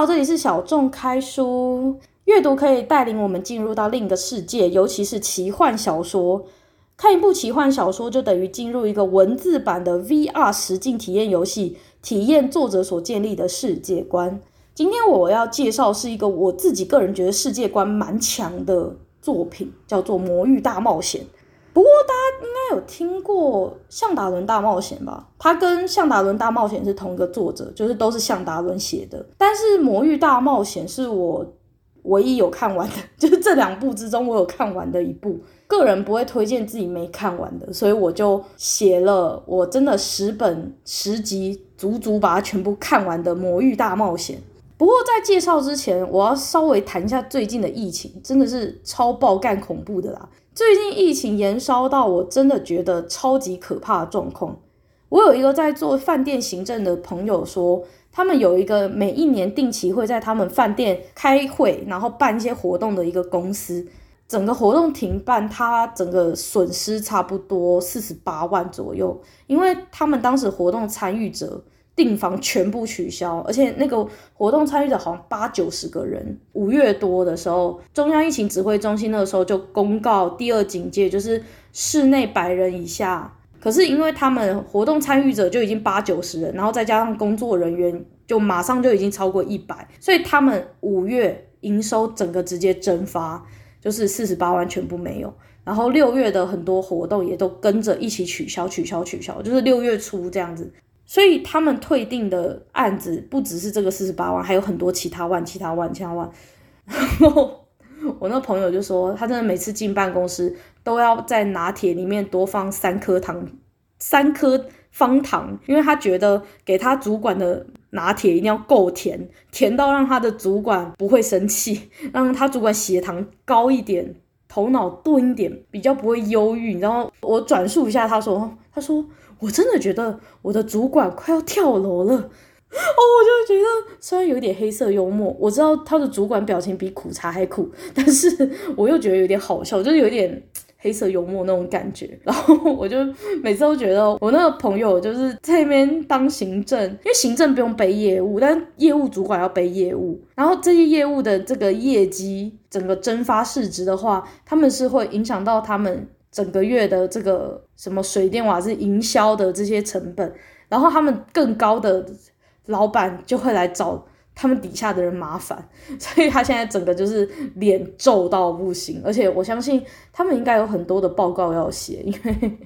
好，这里是小众开书。阅读可以带领我们进入到另一个世界，尤其是奇幻小说。看一部奇幻小说，就等于进入一个文字版的 VR 实境体验游戏，体验作者所建立的世界观。今天我要介绍是一个我自己个人觉得世界观蛮强的作品，叫做《魔域大冒险》。不过大家应该有听过《向达伦大冒险》吧？它跟《向达伦大冒险》是同一个作者，就是都是向达伦写的。但是《魔域大冒险》是我唯一有看完的，就是这两部之中我有看完的一部。个人不会推荐自己没看完的，所以我就写了我真的十本十集，足足把它全部看完的《魔域大冒险》。不过在介绍之前，我要稍微谈一下最近的疫情，真的是超爆干恐怖的啦！最近疫情延烧到我真的觉得超级可怕的状况。我有一个在做饭店行政的朋友说，他们有一个每一年定期会在他们饭店开会，然后办一些活动的一个公司。整个活动停办，他整个损失差不多四十八万左右，因为他们当时活动参与者订房全部取消，而且那个活动参与者好像八九十个人。五月多的时候，中央疫情指挥中心那个时候就公告第二警戒，就是室内百人以下。可是因为他们活动参与者就已经八九十人，然后再加上工作人员，就马上就已经超过一百，所以他们五月营收整个直接蒸发。就是四十八万全部没有，然后六月的很多活动也都跟着一起取消、取消、取消，就是六月初这样子。所以他们退订的案子不只是这个四十八万，还有很多其他万、其他万、其他万。然后我那朋友就说，他真的每次进办公室都要在拿铁里面多放三颗糖、三颗方糖，因为他觉得给他主管的。拿铁一定要够甜，甜到让他的主管不会生气，让他主管血糖高一点，头脑钝一点，比较不会忧郁。然后我转述一下，他说：“他说我真的觉得我的主管快要跳楼了。”哦，我就觉得虽然有点黑色幽默，我知道他的主管表情比苦茶还苦，但是我又觉得有点好笑，就是有点。黑色幽默那种感觉，然后我就每次都觉得我那个朋友就是在那边当行政，因为行政不用背业务，但业务主管要背业务，然后这些业务的这个业绩整个蒸发市值的话，他们是会影响到他们整个月的这个什么水电瓦是营销的这些成本，然后他们更高的老板就会来找。他们底下的人麻烦，所以他现在整个就是脸皱到不行，而且我相信他们应该有很多的报告要写，因为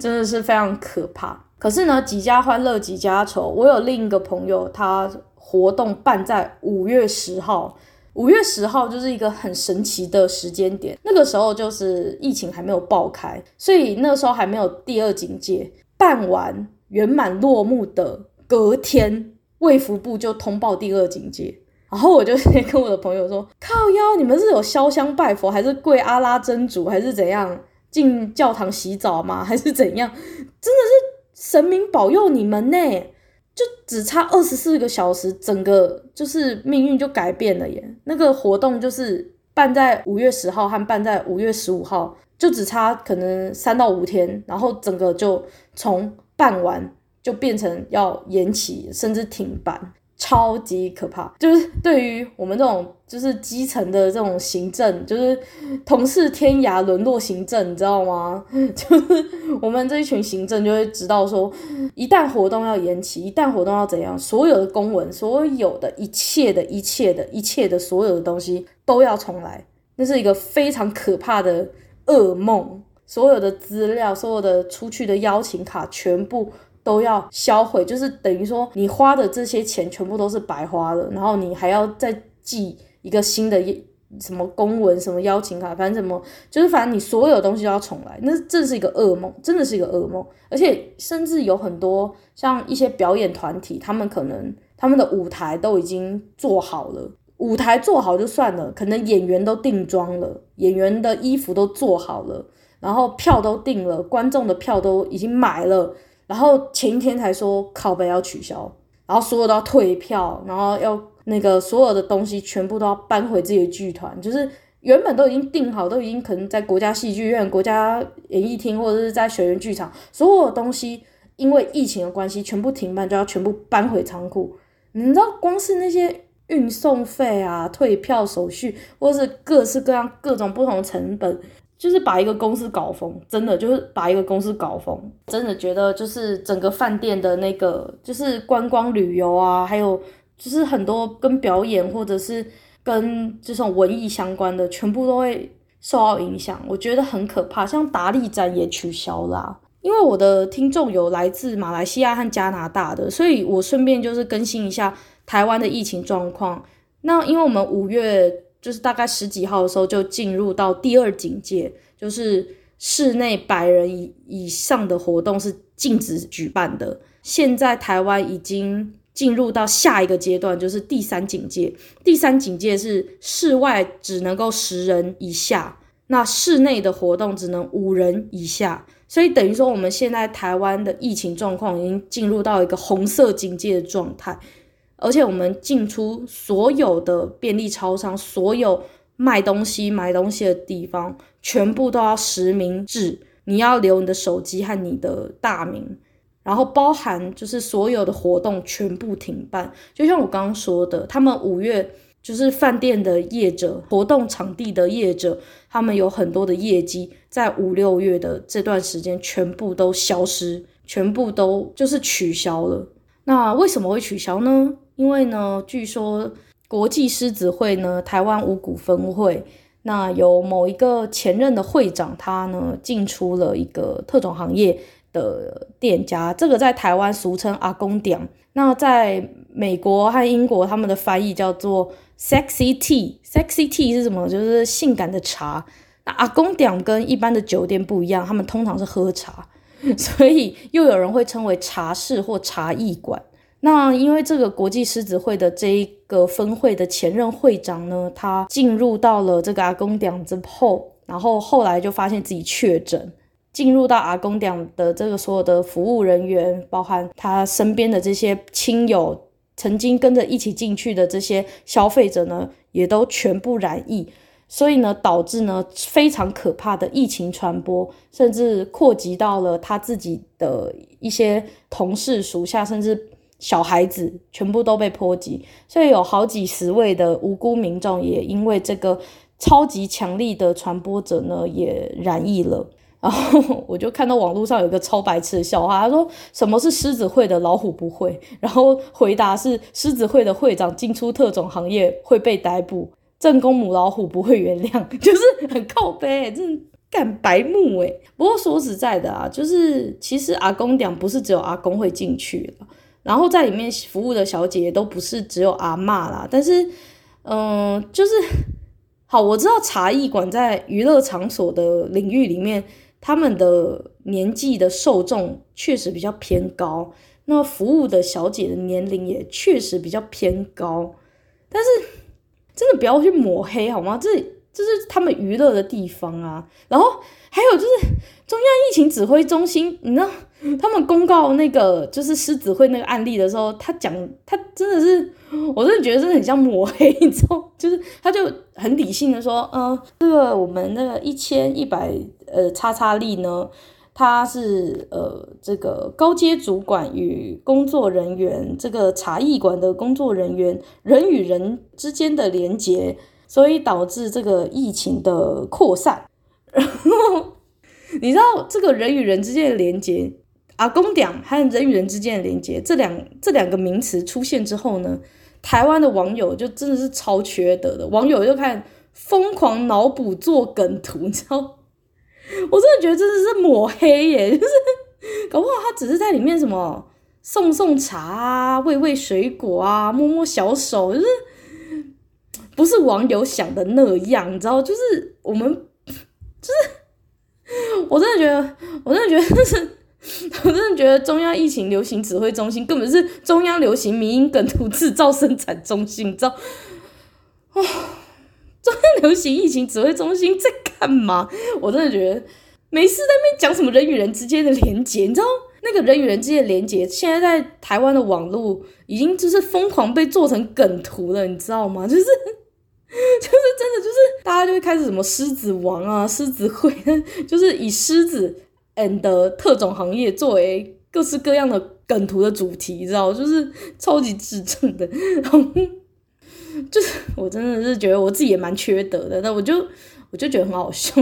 真的是非常可怕。可是呢，几家欢乐几家愁。我有另一个朋友，他活动办在五月十号，五月十号就是一个很神奇的时间点。那个时候就是疫情还没有爆开，所以那个时候还没有第二警戒，办完圆满落幕的隔天。卫福部就通报第二警戒，然后我就跟我的朋友说：“靠腰，你们是有烧香拜佛，还是跪阿拉真主，还是怎样？进教堂洗澡吗？还是怎样？真的是神明保佑你们呢！就只差二十四个小时，整个就是命运就改变了耶。那个活动就是办在五月十号和办在五月十五号，就只差可能三到五天，然后整个就从办完。”就变成要延期，甚至停办，超级可怕。就是对于我们这种就是基层的这种行政，就是同是天涯沦落行政，你知道吗？就是我们这一群行政就会知道说，一旦活动要延期，一旦活动要怎样，所有的公文，所有的一切的一切的一切的所有的东西都要重来，那是一个非常可怕的噩梦。所有的资料，所有的出去的邀请卡，全部。都要销毁，就是等于说你花的这些钱全部都是白花的，然后你还要再寄一个新的什么公文、什么邀请卡，反正什么就是反正你所有东西都要重来，那真是一个噩梦，真的是一个噩梦。而且甚至有很多像一些表演团体，他们可能他们的舞台都已经做好了，舞台做好就算了，可能演员都定妆了，演员的衣服都做好了，然后票都订了，观众的票都已经买了。然后前一天才说靠北要取消，然后所有都要退票，然后要那个所有的东西全部都要搬回自己的剧团，就是原本都已经定好，都已经可能在国家戏剧院、国家演艺厅或者是在水源剧场，所有的东西因为疫情的关系全部停办，就要全部搬回仓库。你知道光是那些运送费啊、退票手续，或者是各式各样各种不同成本，就是把一个公司搞疯，真的就是把一个公司搞疯。真的觉得就是整个饭店的那个，就是观光旅游啊，还有就是很多跟表演或者是跟这种文艺相关的，全部都会受到影响。我觉得很可怕，像达利展也取消啦。因为我的听众有来自马来西亚和加拿大的，所以我顺便就是更新一下台湾的疫情状况。那因为我们五月就是大概十几号的时候就进入到第二警戒，就是室内百人以以上的活动是禁止举办的。现在台湾已经进入到下一个阶段，就是第三警戒。第三警戒是室外只能够十人以下，那室内的活动只能五人以下。所以等于说，我们现在台湾的疫情状况已经进入到一个红色警戒的状态，而且我们进出所有的便利超商、所有卖东西、买东西的地方，全部都要实名制，你要留你的手机和你的大名，然后包含就是所有的活动全部停办。就像我刚刚说的，他们五月。就是饭店的业者、活动场地的业者，他们有很多的业绩，在五六月的这段时间全部都消失，全部都就是取消了。那为什么会取消呢？因为呢，据说国际狮子会呢，台湾五股分会，那有某一个前任的会长，他呢进出了一个特种行业的店家，这个在台湾俗称阿公店，那在美国和英国他们的翻译叫做。Sexy tea，Sexy tea 是什么？就是性感的茶。那阿公店跟一般的酒店不一样，他们通常是喝茶，所以又有人会称为茶室或茶艺馆。那因为这个国际狮子会的这一个分会的前任会长呢，他进入到了这个阿公店之后，然后后来就发现自己确诊，进入到阿公店的这个所有的服务人员，包含他身边的这些亲友。曾经跟着一起进去的这些消费者呢，也都全部染疫，所以呢，导致呢非常可怕的疫情传播，甚至扩及到了他自己的一些同事属下，甚至小孩子全部都被波及，所以有好几十位的无辜民众也因为这个超级强力的传播者呢，也染疫了。然后我就看到网络上有一个超白痴的笑话，他说什么是狮子会的老虎不会，然后回答是狮子会的会长进出特种行业会被逮捕，正宫母老虎不会原谅，就是很靠北，真干白目诶。不过说实在的啊，就是其实阿公讲不是只有阿公会进去，然后在里面服务的小姐都不是只有阿嬷啦，但是嗯、就是好，我知道茶艺馆在娱乐场所的领域里面。他们的年纪的受众确实比较偏高，那服务的小姐的年龄也确实比较偏高，但是真的不要去抹黑好吗？这这是他们娱乐的地方啊。然后还有就是中央疫情指挥中心，你知道 他们公告那个就是狮子会那个案例的时候，他讲他真的是，我真的觉得真的很像抹黑，你知道？就是他就很理性的说，嗯、这个我们那个一千一百。呃，叉叉力呢，他是呃这个高阶主管与工作人员，这个茶艺馆的工作人员人与人之间的连接，所以导致这个疫情的扩散。然后 你知道这个人与人之间的连接，阿公店和人与人之间的连接这两这两个名词出现之后呢，台湾的网友就真的是超缺德的，网友就开始疯狂脑补做梗图，你知道。我真的觉得真的是抹黑耶，就是搞不好他只是在里面什么送送茶啊、喂喂水果啊、摸摸小手，就是不是网友想的那样，你知道？就是我们 就是我真的觉得，我真的觉得，就是 我真的觉得中央疫情流行指挥中心根本是中央流行民营梗图制造生产中心，你知道？哦。中央流行疫情指挥中心在干嘛？我真的觉得没事在那边讲什么人与人之间的连接，你知道那个人与人之间的连接，现在在台湾的网络已经就是疯狂被做成梗图了，你知道吗？就是就是真的就是大家就会开始什么狮子王啊、狮子会，就是以狮子 and 特种行业作为各式各样的梗图的主题，你知道，就是超级智障的。就是我真的是觉得我自己也蛮缺德的，那我就我就觉得很好笑。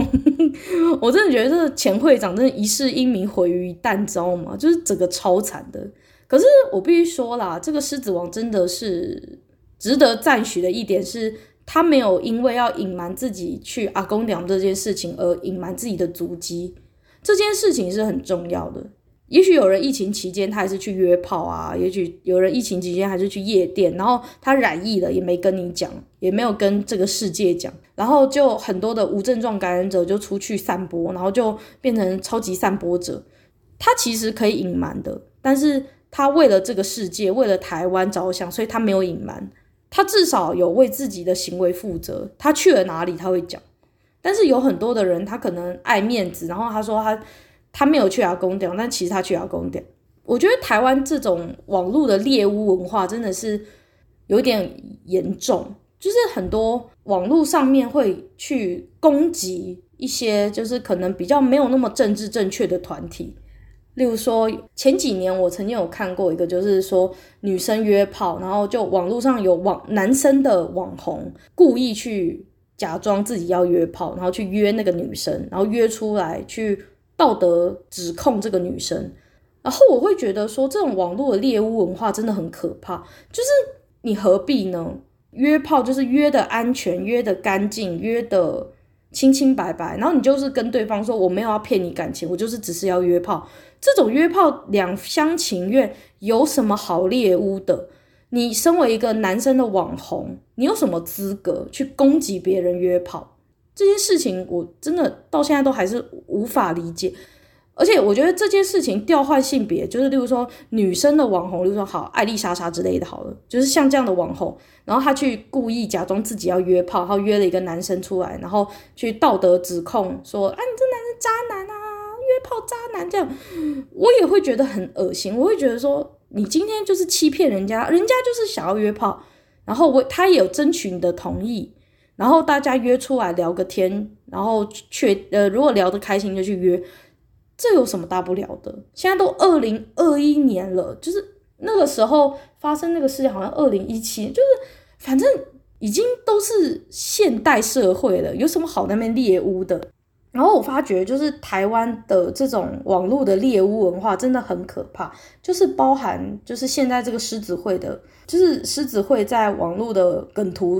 我真的觉得这个前会长真的一世英名毁于一旦，你知道吗？就是整个超惨的。可是我必须说啦，这个狮子王真的是值得赞许的一点是，他没有因为要隐瞒自己去阿公娘这件事情而隐瞒自己的足迹，这件事情是很重要的。也许有人疫情期间他还是去约炮啊，也许有人疫情期间还是去夜店，然后他染疫了也没跟你讲，也没有跟这个世界讲，然后就很多的无症状感染者就出去散播，然后就变成超级散播者。他其实可以隐瞒的，但是他为了这个世界，为了台湾着想，所以他没有隐瞒，他至少有为自己的行为负责。他去了哪里他会讲，但是有很多的人他可能爱面子，然后他说他。他没有去阿公店，但其实他去阿公店。我觉得台湾这种网络的猎巫文化真的是有点严重，就是很多网络上面会去攻击一些就是可能比较没有那么政治正确的团体。例如说，前几年我曾经有看过一个，就是说女生约炮，然后就网络上有网男生的网红故意去假装自己要约炮，然后去约那个女生，然后约出来去。道德指控这个女生，然后我会觉得说，这种网络的猎物文化真的很可怕。就是你何必呢？约炮就是约的安全，约的干净，约的清清白白。然后你就是跟对方说，我没有要骗你感情，我就是只是要约炮。这种约炮两厢情愿，有什么好猎物的？你身为一个男生的网红，你有什么资格去攻击别人约炮？这件事情我真的到现在都还是无法理解，而且我觉得这件事情调换性别，就是例如说女生的网红，例如说好艾丽莎莎之类的，好了，就是像这样的网红，然后她去故意假装自己要约炮，然后约了一个男生出来，然后去道德指控说，啊，你这男人渣男啊，约炮渣男这样，我也会觉得很恶心，我会觉得说，你今天就是欺骗人家，人家就是想要约炮，然后我他也有争取你的同意。然后大家约出来聊个天，然后确呃，如果聊得开心就去约，这有什么大不了的？现在都二零二一年了，就是那个时候发生那个事情，好像二零一七，就是反正已经都是现代社会了，有什么好那边猎巫的？然后我发觉，就是台湾的这种网络的猎巫文化真的很可怕，就是包含就是现在这个狮子会的，就是狮子会在网络的梗图。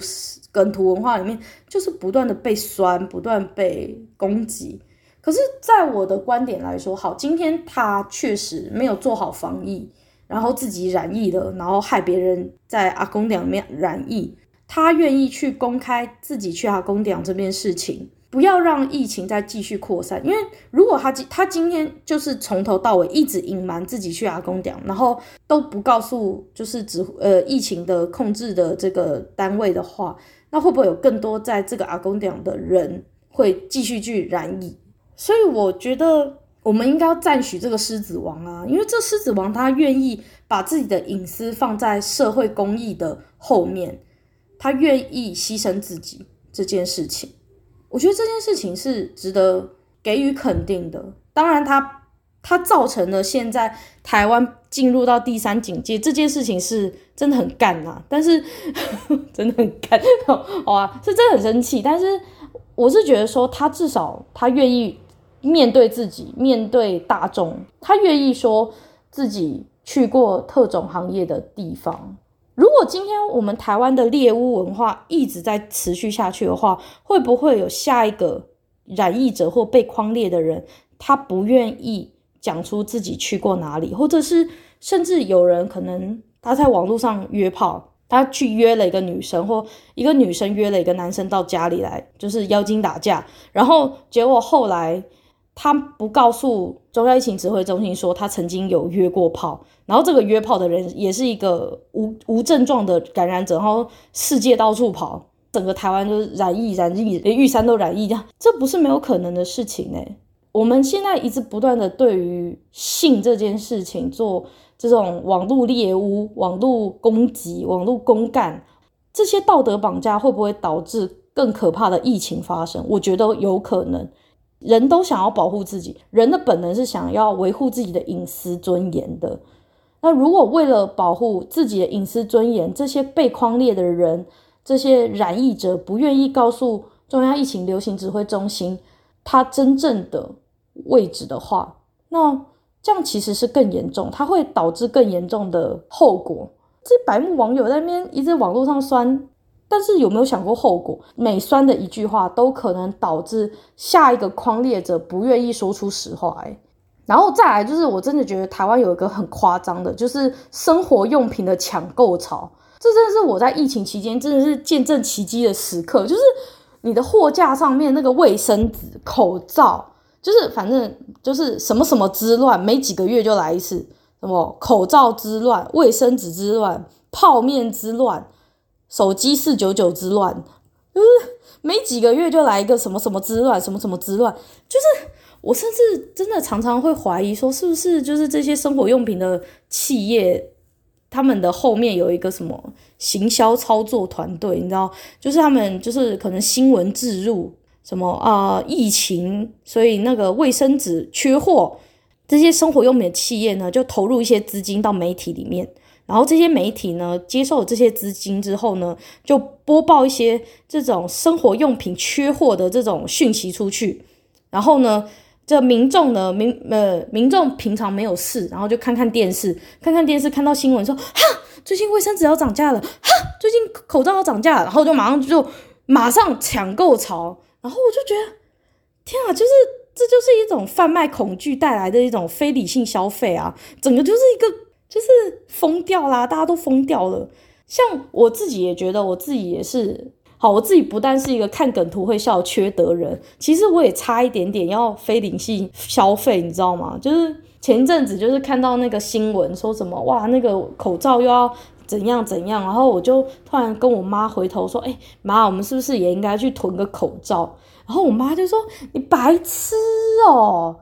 梗图文化里面就是不断的被酸，不断被攻击。可是，在我的观点来说，好，今天他确实没有做好防疫，然后自己染疫了，然后害别人在阿公店里面染疫。他愿意去公开自己去阿公店这件事情，不要让疫情再继续扩散。因为如果他今他今天就是从头到尾一直隐瞒自己去阿公店，然后都不告诉就是指呃疫情的控制的这个单位的话。那会不会有更多在这个阿公店的人会继续去染疫？所以我觉得我们应该要赞许这个狮子王啊，因为这狮子王他愿意把自己的隐私放在社会公益的后面，他愿意牺牲自己这件事情，我觉得这件事情是值得给予肯定的。当然他。它造成了现在台湾进入到第三警戒这件事情是真的很干呐、但是 真的很干，好啊，是真的很生气。但是我是觉得说，他至少他愿意面对自己，面对大众，他愿意说自己去过特种行业的地方。如果今天我们台湾的猎巫文化一直在持续下去的话，会不会有下一个染疫者或被匡列的人，他不愿意？讲出自己去过哪里，或者是甚至有人可能他在网络上约炮，他去约了一个女生，或一个女生约了一个男生到家里来，就是妖精打架，然后结果后来他不告诉中央疫情指挥中心说他曾经有约过炮，然后这个约炮的人也是一个无无症状的感染者，然后世界到处跑，整个台湾就是染疫染疫，连玉山都染疫，这样这不是没有可能的事情哎。我们现在一直不断的对于性这件事情做这种网络猎巫、网络攻击、网络公干，这些道德绑架会不会导致更可怕的疫情发生？我觉得有可能。人都想要保护自己，人的本能是想要维护自己的隐私尊严的。那如果为了保护自己的隐私尊严，这些被框列的人，这些染疫者不愿意告诉中央疫情流行指挥中心他真正的位置的话，那这样其实是更严重，它会导致更严重的后果。这白目网友在那边一直网络上酸，但是有没有想过后果？每酸的一句话都可能导致下一个匡列者不愿意说出实话。哎，然后再来就是，我真的觉得台湾有一个很夸张的，就是生活用品的抢购潮。这真的是我在疫情期间真的是见证奇迹的时刻，就是你的货架上面那个卫生纸、口罩，就是反正就是什么什么之乱，没几个月就来一次。什么口罩之乱、卫生纸之乱、泡面之乱、手机四九九之乱，就是没几个月就来一个什么什么之乱、什么什么之乱。就是我甚至真的常常会怀疑说，是不是就是这些生活用品的企业，他们的后面有一个什么行销操作团队？你知道，就是他们就是可能新闻置入什么啊、疫情，所以那个卫生纸缺货。这些生活用品的企业呢，就投入一些资金到媒体里面，然后这些媒体呢，接受这些资金之后呢，就播报一些这种生活用品缺货的这种讯息出去，然后呢，这民众呢，民呃民众平常没有事，然后就看看电视，看看电视，看到新闻说，哈，最近卫生纸要涨价了，哈，最近口罩要涨价了，然后就马上就马上抢购潮，然后我就觉得，天啊，就是。这就是一种贩卖恐惧带来的一种非理性消费啊！整个就是一个就是疯掉啦，大家都疯掉了。像我自己也觉得，我自己也是好，我自己不但是一个看梗图会笑缺德人，其实我也差一点点要非理性消费，你知道吗？就是前一阵子就是看到那个新闻说什么哇，那个口罩又要怎样怎样，然后我就突然跟我妈回头说，哎妈，我们是不是也应该去囤个口罩？然后我妈就说：“你白痴哦，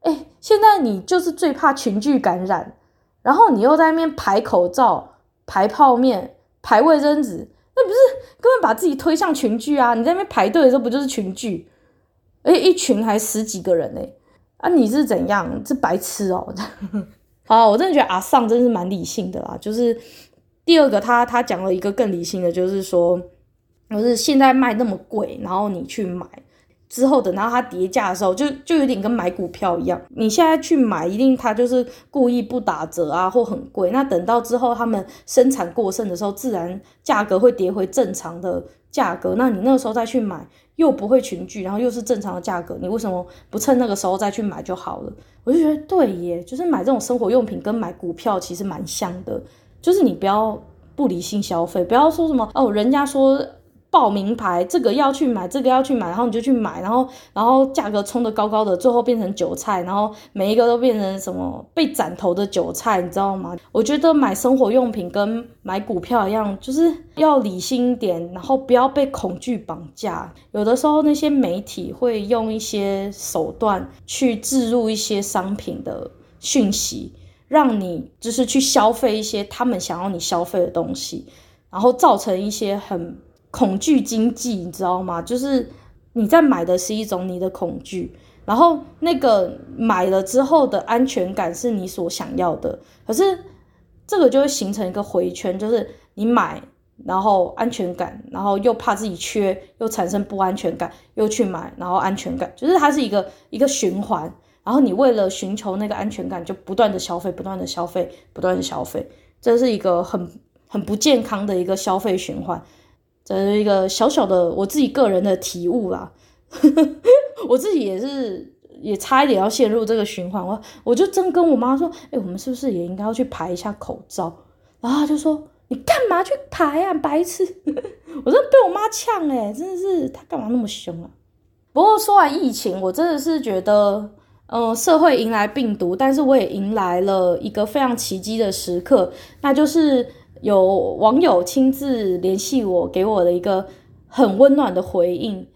哎，现在你就是最怕群聚感染，然后你又在那边排口罩、排泡面、排卫生纸，那不是根本把自己推向群聚啊？你在那边排队的时候不就是群聚？而且一群还十几个人呢，啊，你是怎样？是白痴哦？好，我真的觉得阿尚真是蛮理性的啦。就是第二个他，他他讲了一个更理性的，就是说。”就是现在卖那么贵，然后你去买之后，等到它跌价的时候，就就有点跟买股票一样。你现在去买，一定它就是故意不打折啊，或很贵。那等到之后他们生产过剩的时候，自然价格会跌回正常的价格。那你那个时候再去买，又不会群聚，然后又是正常的价格，你为什么不趁那个时候再去买就好了？我就觉得对耶，就是买这种生活用品跟买股票其实蛮像的，就是你不要不理性消费，不要说什么哦，人家说。报名牌，这个要去买，这个要去买，然后你就去买，然后然后价格冲得高高的，最后变成韭菜，然后每一个都变成什么被斩头的韭菜，你知道吗？我觉得买生活用品跟买股票一样，就是要理性一点，然后不要被恐惧绑架。有的时候那些媒体会用一些手段去置入一些商品的讯息，让你就是去消费一些他们想要你消费的东西，然后造成一些很。恐惧经济，你知道吗？就是你在买的是一种你的恐惧，然后那个买了之后的安全感是你所想要的，可是这个就会形成一个回圈，就是你买，然后安全感，然后又怕自己缺，又产生不安全感，又去买，然后安全感，就是它是一个一个循环，然后你为了寻求那个安全感，就不断的消费，不断的消费，不断的消费，这是一个很很不健康的一个消费循环。这是一个小小的我自己个人的体悟啦，我自己也是也差一点要陷入这个循环，我我就真跟我妈说，哎、我们是不是也应该要去排一下口罩？然后她就说，你干嘛去排啊，白痴！我真被我妈呛哎，真的是她干嘛那么凶啊？不过说完疫情，我真的是觉得，嗯、社会迎来病毒，但是我也迎来了一个非常奇迹的时刻，那就是。有网友亲自联系我，给我的一个很温暖的回应。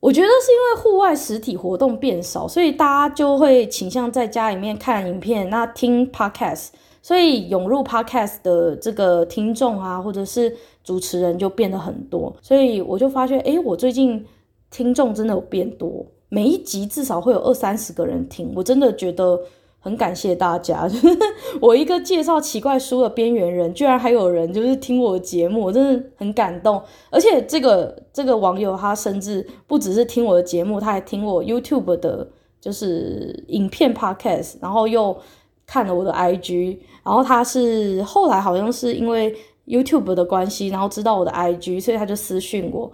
我觉得是因为户外实体活动变少，所以大家就会倾向在家里面看影片，那听 podcast，所以涌入 podcast 的这个听众啊，或者是主持人就变得很多。所以我就发现，诶，我最近听众真的有变多，每一集至少会有二三十个人听，我真的觉得。很感谢大家，我一个介绍奇怪书的边缘人，居然还有人就是听我的节目，我真的很感动。而且这个这个网友他甚至不只是听我的节目，他还听我 YouTube 的，就是影片 Podcast，然后又看了我的 IG，然后他是后来好像是因为 YouTube 的关系，然后知道我的 IG，所以他就私讯我，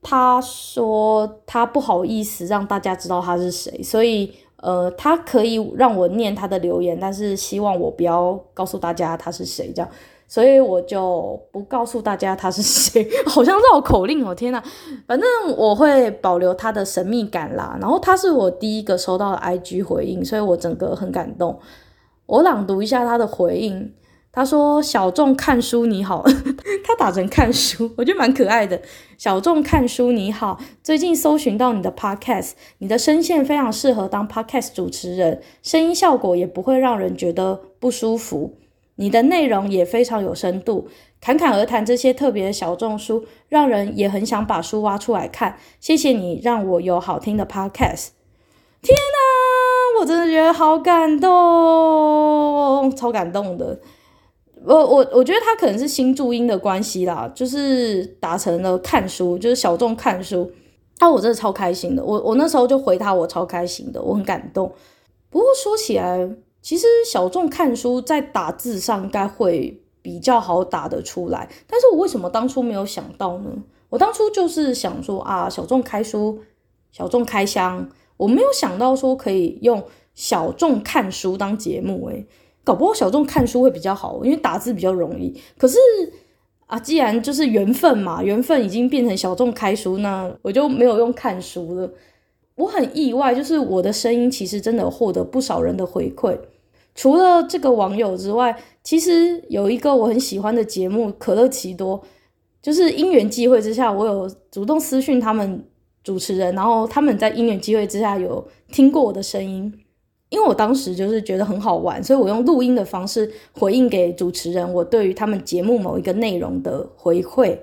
他说他不好意思让大家知道他是谁，所以。呃，他可以让我念他的留言，但是希望我不要告诉大家他是谁，这样，所以我就不告诉大家他是谁，好像绕口令我，天哪！反正我会保留他的神秘感啦。然后他是我第一个收到的 IG 回应，所以我整个很感动。我朗读一下他的回应。他说：“小众看书你好，他打成看书，我觉得蛮可爱的。小众看书你好，最近搜寻到你的 podcast，你的声线非常适合当 podcast 主持人，声音效果也不会让人觉得不舒服。你的内容也非常有深度，侃侃而谈这些特别的小众书，让人也很想把书挖出来看。谢谢你让我有好听的 podcast。天哪，我真的觉得好感动，超感动的。”我我我觉得他可能是新注音的关系啦，就是打成了看书，就是小众看书。啊，我真的超开心的，我我那时候就回他，我超开心的，我很感动。不过说起来，其实小众看书在打字上应该会比较好打得出来，但是我为什么当初没有想到呢？我当初就是想说啊，小众开书，小众开箱，我没有想到说可以用小众看书当节目，诶搞不好小众看书会比较好，因为打字比较容易。可是啊，既然就是缘分嘛，缘分已经变成小众开书，那我就没有用看书了。我很意外，就是我的声音其实真的获得不少人的回馈。除了这个网友之外，其实有一个我很喜欢的节目《可乐奇多》，就是因缘际会之下，我有主动私讯他们主持人，然后他们在因缘际会之下有听过我的声音。因为我当时就是觉得很好玩，所以我用录音的方式回应给主持人我对于他们节目某一个内容的回馈，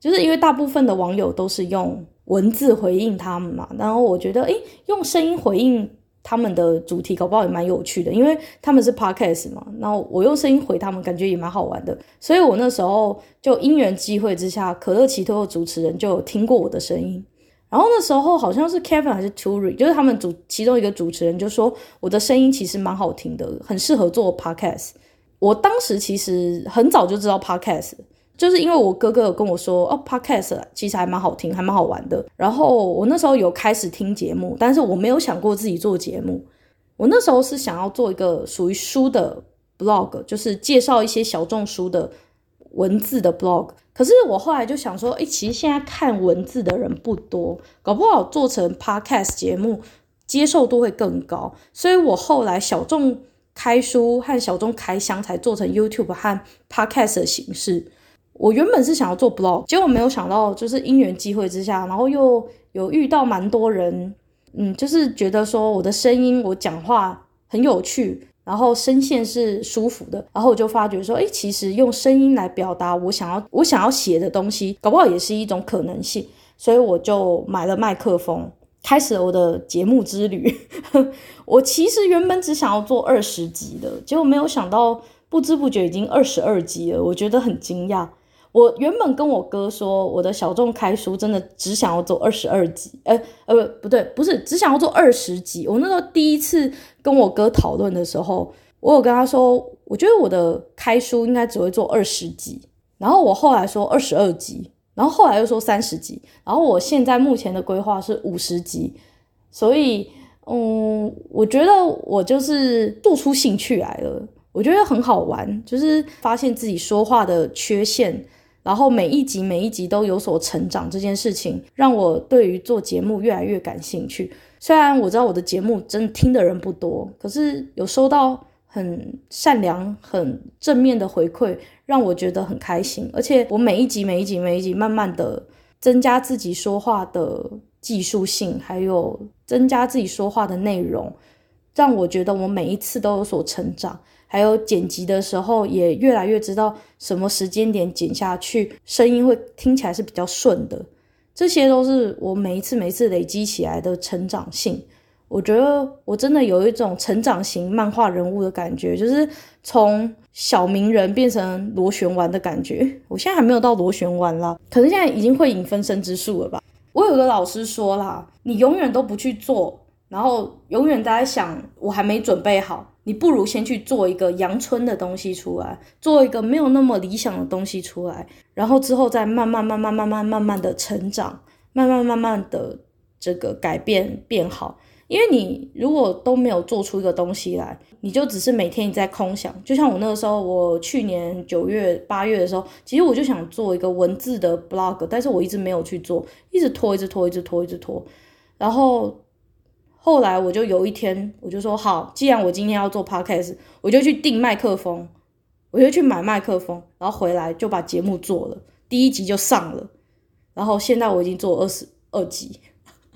就是因为大部分的网友都是用文字回应他们嘛，然后我觉得诶，用声音回应他们的主题搞不好也蛮有趣的，因为他们是 podcast 嘛，然后我用声音回他们，感觉也蛮好玩的，所以我那时候就因缘际会之下，可乐奇托的主持人就有听过我的声音。然后那时候好像是 Kevin 还是 Turi，就是他们主其中一个主持人就说我的声音其实蛮好听的，很适合做 podcast。我当时其实很早就知道 podcast，就是因为我哥哥有跟我说哦，podcast 其实还蛮好听，还蛮好玩的。然后我那时候有开始听节目，但是我没有想过自己做节目。我那时候是想要做一个属于书的 blog，就是介绍一些小众书的文字的 blog。可是我后来就想说，哎、其实现在看文字的人不多，搞不好做成 podcast 节目接受度会更高。所以我后来小众开书和小众开箱才做成 YouTube 和 podcast 的形式。我原本是想要做 blog，结果没有想到，就是因缘机会之下，然后又有遇到蛮多人，嗯，就是觉得说我的声音，我讲话很有趣。然后声线是舒服的，然后我就发觉说，哎，其实用声音来表达我想要我想要写的东西，搞不好也是一种可能性。所以我就买了麦克风，开始了我的节目之旅。我其实原本只想要做二十集的，结果没有想到不知不觉已经二十二集了，我觉得很惊讶。我原本跟我哥说，我的小众开书真的只想要做二十二集，呃呃不对，不是只想要做二十集。我那时候第一次跟我哥讨论的时候，我有跟他说，我觉得我的开书应该只会做二十集。然后我后来说二十二集，然后后来又说三十集，然后我现在目前的规划是五十集。所以，嗯，我觉得我就是做出兴趣来了，我觉得很好玩，就是发现自己说话的缺陷。然后每一集每一集都有所成长，这件事情让我对于做节目越来越感兴趣。虽然我知道我的节目真的听的人不多，可是有收到很善良、很正面的回馈，让我觉得很开心。而且我每一集每一集每一集慢慢的增加自己说话的技术性，还有增加自己说话的内容，让我觉得我每一次都有所成长。还有剪辑的时候，也越来越知道什么时间点剪下去，声音会听起来是比较顺的。这些都是我每一次每一次累积起来的成长性。我觉得我真的有一种成长型漫画人物的感觉，就是从小鸣人变成螺旋丸的感觉。我现在还没有到螺旋丸啦，可能现在已经会引分身之术了吧。我有个老师说啦，你永远都不去做，然后永远在想我还没准备好，你不如先去做一个阳春的东西出来，做一个没有那么理想的东西出来，然后之后再慢慢慢慢慢慢慢慢的成长，慢慢慢慢的这个改变变好。因为你如果都没有做出一个东西来，你就只是每天你在空想。就像我那个时候，我去年九月、八月的时候，其实我就想做一个文字的 blog，但是我一直没有去做，一直拖，一直拖，一直拖，一直拖。然后后来我就有一天，我就说好，既然我今天要做 podcast，我就去订麦克风，我就去买麦克风，然后回来就把节目做了，第一集就上了。然后现在我已经做二十二集。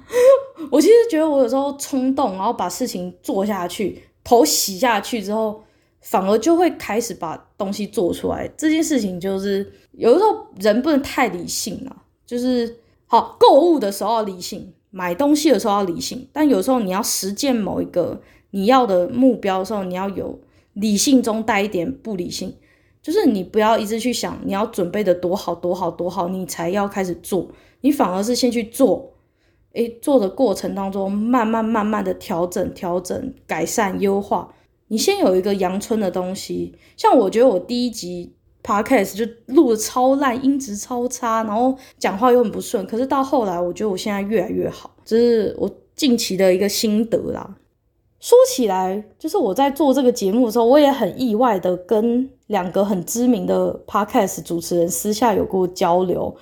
我其实觉得我有时候冲动，然后把事情做下去，头洗下去之后，反而就会开始把东西做出来。这件事情就是有的时候人不能太理性啊，就是好购物的时候要理性，买东西的时候要理性，但有时候你要实践某一个你要的目标的时候，你要有理性中带一点不理性，就是你不要一直去想你要准备的多好多好多好，你才要开始做，你反而是先去做。诶，做的过程当中，慢慢慢慢的调整、调整、改善、优化。你先有一个阳春的东西，像我觉得我第一集 podcast 就录的超烂，音质超差，然后讲话又很不顺。可是到后来，我觉得我现在越来越好，这是我近期的一个心得啦。说起来，就是我在做这个节目的时候，我也很意外的跟两个很知名的 podcast 主持人私下有过交流，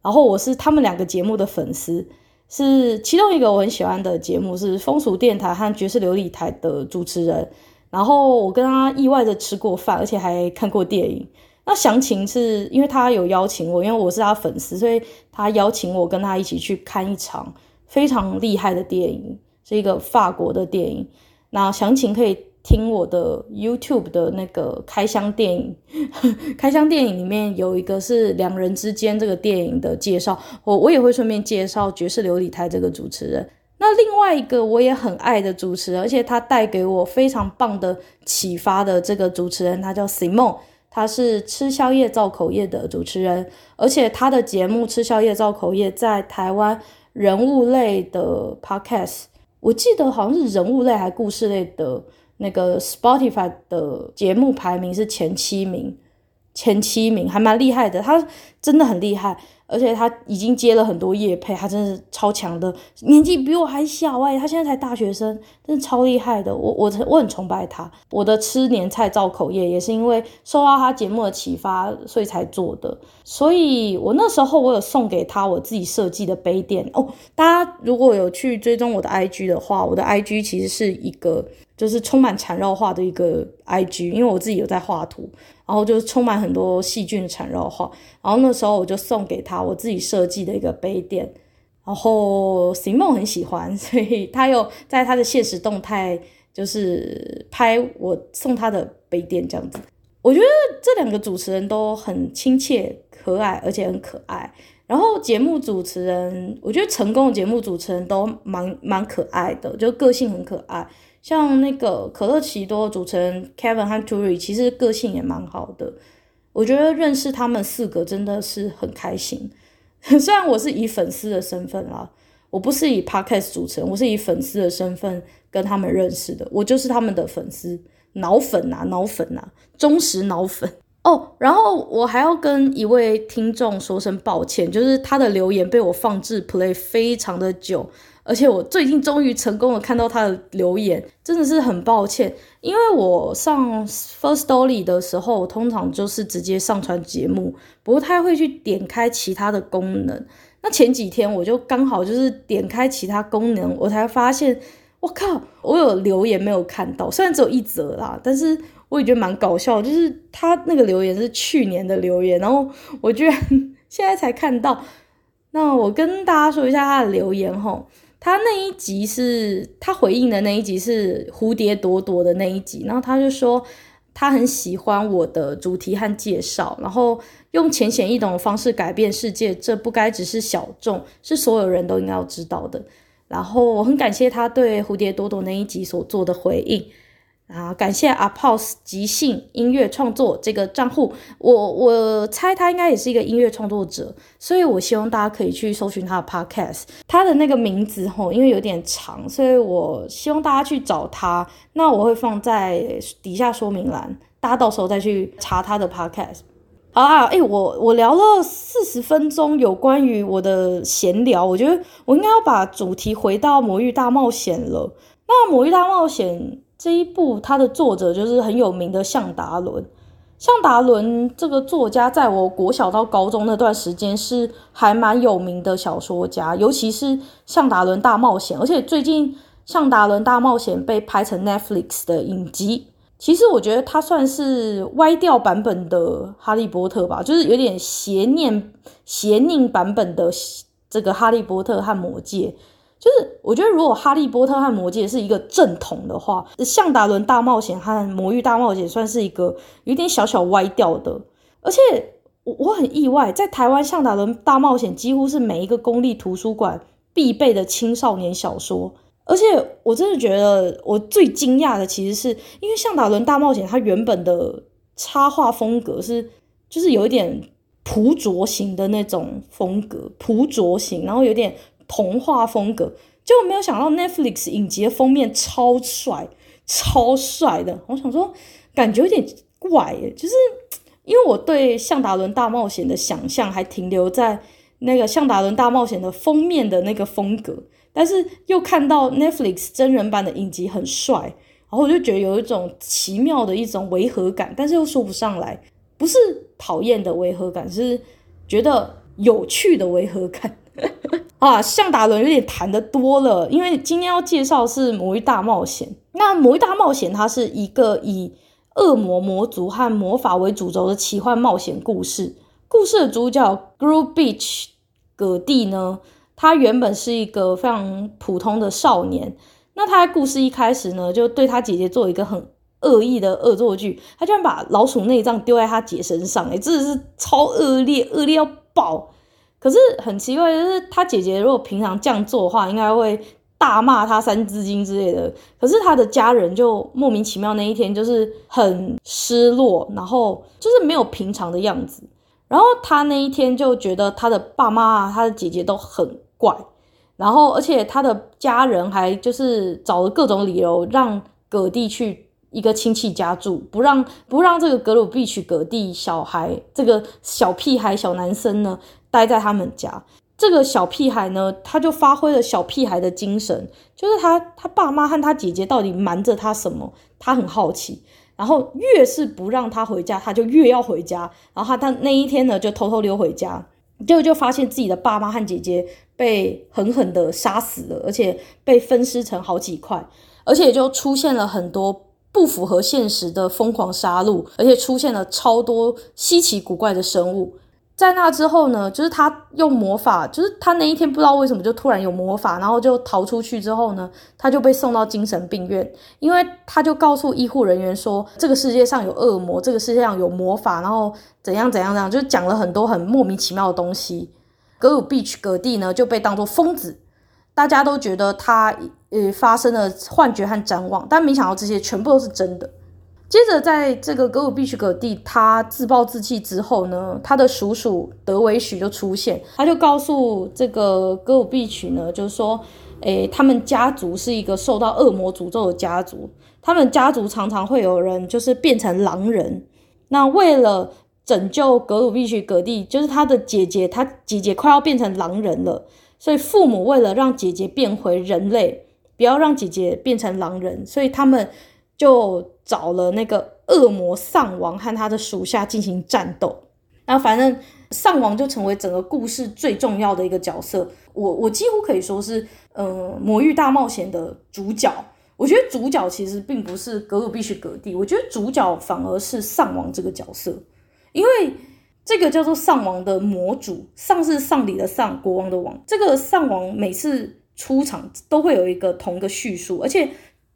然后我是他们两个节目的粉丝。是其中一个我很喜欢的节目，是风俗电台和爵士琉璃台的主持人。然后我跟他意外的吃过饭，而且还看过电影。那详情是因为他有邀请我，因为我是他粉丝，所以他邀请我跟他一起去看一场非常厉害的电影，是一个法国的电影。那详情可以。听我的 YouTube 的那个开箱电影，开箱电影里面有一个是两人之间这个电影的介绍，我我也会顺便介绍爵士流理台这个主持人。那另外一个我也很爱的主持人，而且他带给我非常棒的启发的这个主持人，他叫 Simon，他是吃宵夜造口业的主持人，而且他的节目吃宵夜造口业在台湾人物类的 Podcast，我记得好像是人物类还故事类的。那个 Spotify 的节目排名是前七名，前七名还蛮厉害的，他真的很厉害。而且他已经接了很多业配，他真的是超强的，年纪比我还小哎，他现在才大学生，真的超厉害的，我我我很崇拜他。我的吃年菜造口业也是因为受到他节目的启发，所以才做的。所以我那时候我有送给他我自己设计的杯垫哦。大家如果有去追踪我的 IG 的话，我的 IG 其实是一个就是充满缠绕画的一个 IG，因为我自己有在画图。然后就充满很多细菌缠绕画，然后那时候我就送给他我自己设计的一个杯垫，然后 Simon 很喜欢，所以他又在他的现实动态就是拍我送他的杯垫这样子。我觉得这两个主持人都很亲切可爱，而且很可爱。然后节目主持人，我觉得成功的节目主持人都蛮蛮可爱的，就个性很可爱。像那个可乐奇多主持人 Kevin 和 Turi，其实个性也蛮好的。我觉得认识他们四个真的是很开心。虽然我是以粉丝的身份啦，我不是以 Podcast 主持人，我是以粉丝的身份跟他们认识的。我就是他们的粉丝，脑粉啊，脑粉啊，忠实脑粉哦。然后我还要跟一位听众说声抱歉，就是他的留言被我放置 play 非常的久。而且我最近终于成功的看到他的留言，真的是很抱歉，因为我上 First Story 的时候，我通常就是直接上传节目，不太会去点开其他的功能。那前几天我就刚好就是点开其他功能，我才发现，我靠，我有留言没有看到，虽然只有一则啦，但是我也觉得蛮搞笑，就是他那个留言是去年的留言，然后我居然 现在才看到。那我跟大家说一下他的留言吼。他那一集是他回应的那一集是蝴蝶朵朵的那一集，然后他就说他很喜欢我的主题和介绍，然后用浅显易懂的方式改变世界，这不该只是小众，是所有人都应该要知道的。然后我很感谢他对蝴蝶朵朵那一集所做的回应。啊，感谢阿 Pause 即兴音乐创作这个账户，我我猜他应该也是一个音乐创作者，所以我希望大家可以去搜寻他的 podcast，他的那个名字吼，因为有点长，所以我希望大家去找他，那我会放在底下说明栏，大家到时候再去查他的 podcast。好啊，诶，我我聊了四十分钟有关于我的闲聊，我觉得我应该要把主题回到《魔域大冒险》了。那《魔域大冒险》。这一部，它的作者就是很有名的向达伦。向达伦这个作家，在我国小到高中那段时间是还蛮有名的小说家，尤其是《向达伦大冒险》，而且最近《向达伦大冒险》被拍成 Netflix 的影集。其实我觉得它算是歪掉版本的《哈利波特》吧，就是有点邪念、邪佞版本的这个《哈利波特》和《魔戒》。就是我觉得，如果《哈利波特》和《魔戒》是一个正统的话，《向达伦大冒险》和《魔域大冒险》算是一个有点小小歪掉的。而且我我很意外，在台湾，《向达伦大冒险》几乎是每一个公立图书馆必备的青少年小说。而且我真的觉得，我最惊讶的其实是因为《向达伦大冒险》它原本的插画风格是就是有一点朴拙型的那种风格，朴拙型，然后有点。童话风格，结果没有想到 Netflix 影集的封面超帅，超帅的。我想说，感觉有点怪耶，就是因为我对《向达伦大冒险》的想象还停留在那个《向达伦大冒险》的封面的那个风格，但是又看到 Netflix 真人版的影集很帅，然后我就觉得有一种奇妙的一种违和感，但是又说不上来，不是讨厌的违和感，是觉得有趣的违和感。啊，向达伦有点谈得多了，因为今天要介绍是《魔域大冒险》。那《魔域大冒险》它是一个以恶魔、魔族和魔法为主轴的奇幻冒险故事。故事的主角 Guru Beach 葛蒂呢，他原本是一个非常普通的少年。那他在故事一开始呢，就对他姐姐做一个很恶意的恶作剧，他居然把老鼠内脏丢在他姐身上，哎，真的是超恶劣，恶劣要爆！可是很奇怪，就是他姐姐如果平常这样做的话，应该会大骂他三字经之类的。可是他的家人就莫名其妙那一天就是很失落，然后就是没有平常的样子。然后他那一天就觉得他的爸妈啊，他的姐姐都很怪。然后而且他的家人还就是找了各种理由让葛蒂去一个亲戚家住，不让不让这个格鲁必娶葛蒂小孩这个小屁孩小男生呢。待在他们家，这个小屁孩呢，他就发挥了小屁孩的精神，就是他他爸妈和他姐姐到底瞒着他什么，他很好奇。然后越是不让他回家，他就越要回家。然后他那一天呢，就偷偷溜回家，结果就发现自己的爸妈和姐姐被狠狠的杀死了，而且被分尸成好几块，而且就出现了很多不符合现实的疯狂杀戮，而且出现了超多稀奇古怪的生物。在那之后呢，就是他用魔法，就是他那一天不知道为什么就突然有魔法，然后就逃出去之后呢，他就被送到精神病院，因为他就告诉医护人员说，这个世界上有恶魔，这个世界上有魔法，然后怎样怎样怎样，就讲了很多很莫名其妙的东西。格鲁碧曲葛蒂呢就被当作疯子，大家都觉得他呃发生了幻觉和譫妄，但没想到这些全部都是真的。接着，在这个格鲁碧曲葛蒂他自暴自弃之后呢，他的叔叔德维许就出现，他就告诉这个格鲁碧曲呢，就是说，诶，他们家族是一个受到恶魔诅咒的家族，他们家族常常会有人就是变成狼人。那为了拯救格鲁碧曲葛蒂，就是他的姐姐，他姐姐快要变成狼人了，所以父母为了让姐姐变回人类，不要让姐姐变成狼人，所以他们。就找了那个恶魔丧王和他的属下进行战斗，那反正丧王就成为整个故事最重要的一个角色。我我几乎可以说是，嗯、魔域大冒险的主角。我觉得主角其实并不是格鲁必须格蒂，我觉得主角反而是丧王这个角色，因为这个叫做丧王的魔主，丧是丧礼的丧，国王的王。这个丧王每次出场都会有一个同一个叙述，而且。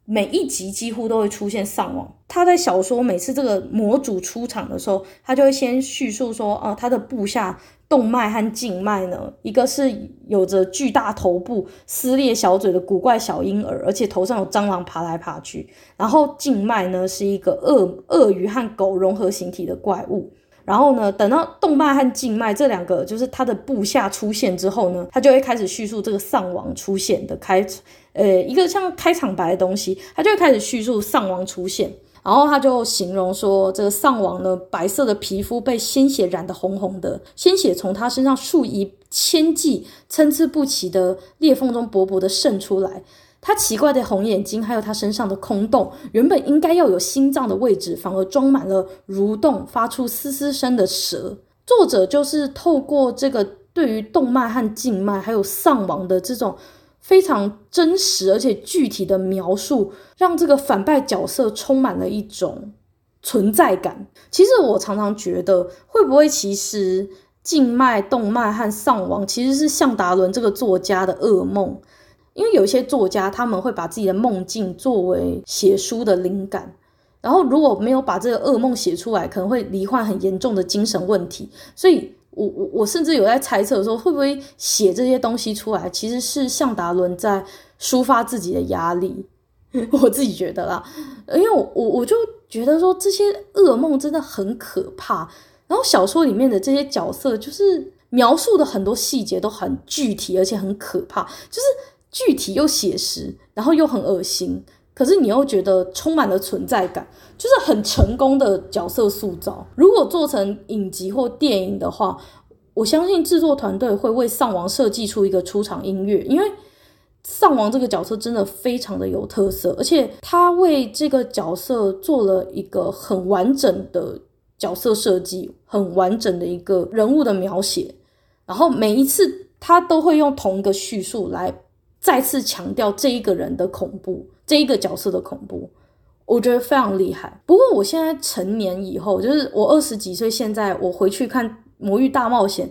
每一集几乎都会出现丧王。他在小说每次这个魔主出场的时候，他就会先叙述说，哦、他的部下动脉和静脉呢，一个是有着巨大头部、撕裂小嘴的古怪小婴儿，而且头上有蟑螂爬来爬去。然后静脉呢，是一个鳄鳄鱼和狗融合形体的怪物。然后呢，等到动脉和静脉这两个就是他的部下出现之后呢，他就会开始叙述这个丧王出现的开，呃，一个像开场白的东西，他就会开始叙述丧王出现。然后他就形容说，这个丧王呢，白色的皮肤被鲜血染得红红的，鲜血从他身上数以千计、参差不齐的裂缝中薄薄的渗出来。他奇怪的红眼睛，还有他身上的空洞，原本应该要有心脏的位置，反而装满了蠕动、发出嘶嘶声的蛇。作者就是透过这个对于动脉和静脉，还有丧王的这种非常真实而且具体的描述，让这个反派角色充满了一种存在感。其实我常常觉得，会不会其实静脉、动脉和丧亡其实是向达伦这个作家的噩梦？因为有一些作家，他们会把自己的梦境作为写书的灵感，然后如果没有把这个噩梦写出来，可能会罹患很严重的精神问题。所以我，我我我甚至有在猜测说，会不会写这些东西出来，其实是向达伦在抒发自己的压力。我自己觉得啦，因为我我我就觉得说，这些噩梦真的很可怕。然后小说里面的这些角色，就是描述的很多细节都很具体，而且很可怕，就是。具体又写实，然后又很恶心，可是你又觉得充满了存在感，就是很成功的角色塑造。如果做成影集或电影的话，我相信制作团队会为丧王设计出一个出场音乐，因为丧王这个角色真的非常的有特色，而且他为这个角色做了一个很完整的角色设计，很完整的一个人物的描写，然后每一次他都会用同一个叙述来。再次强调这一个人的恐怖，这一个角色的恐怖，我觉得非常厉害。不过我现在成年以后，就是我二十几岁，现在我回去看《魔域大冒险》，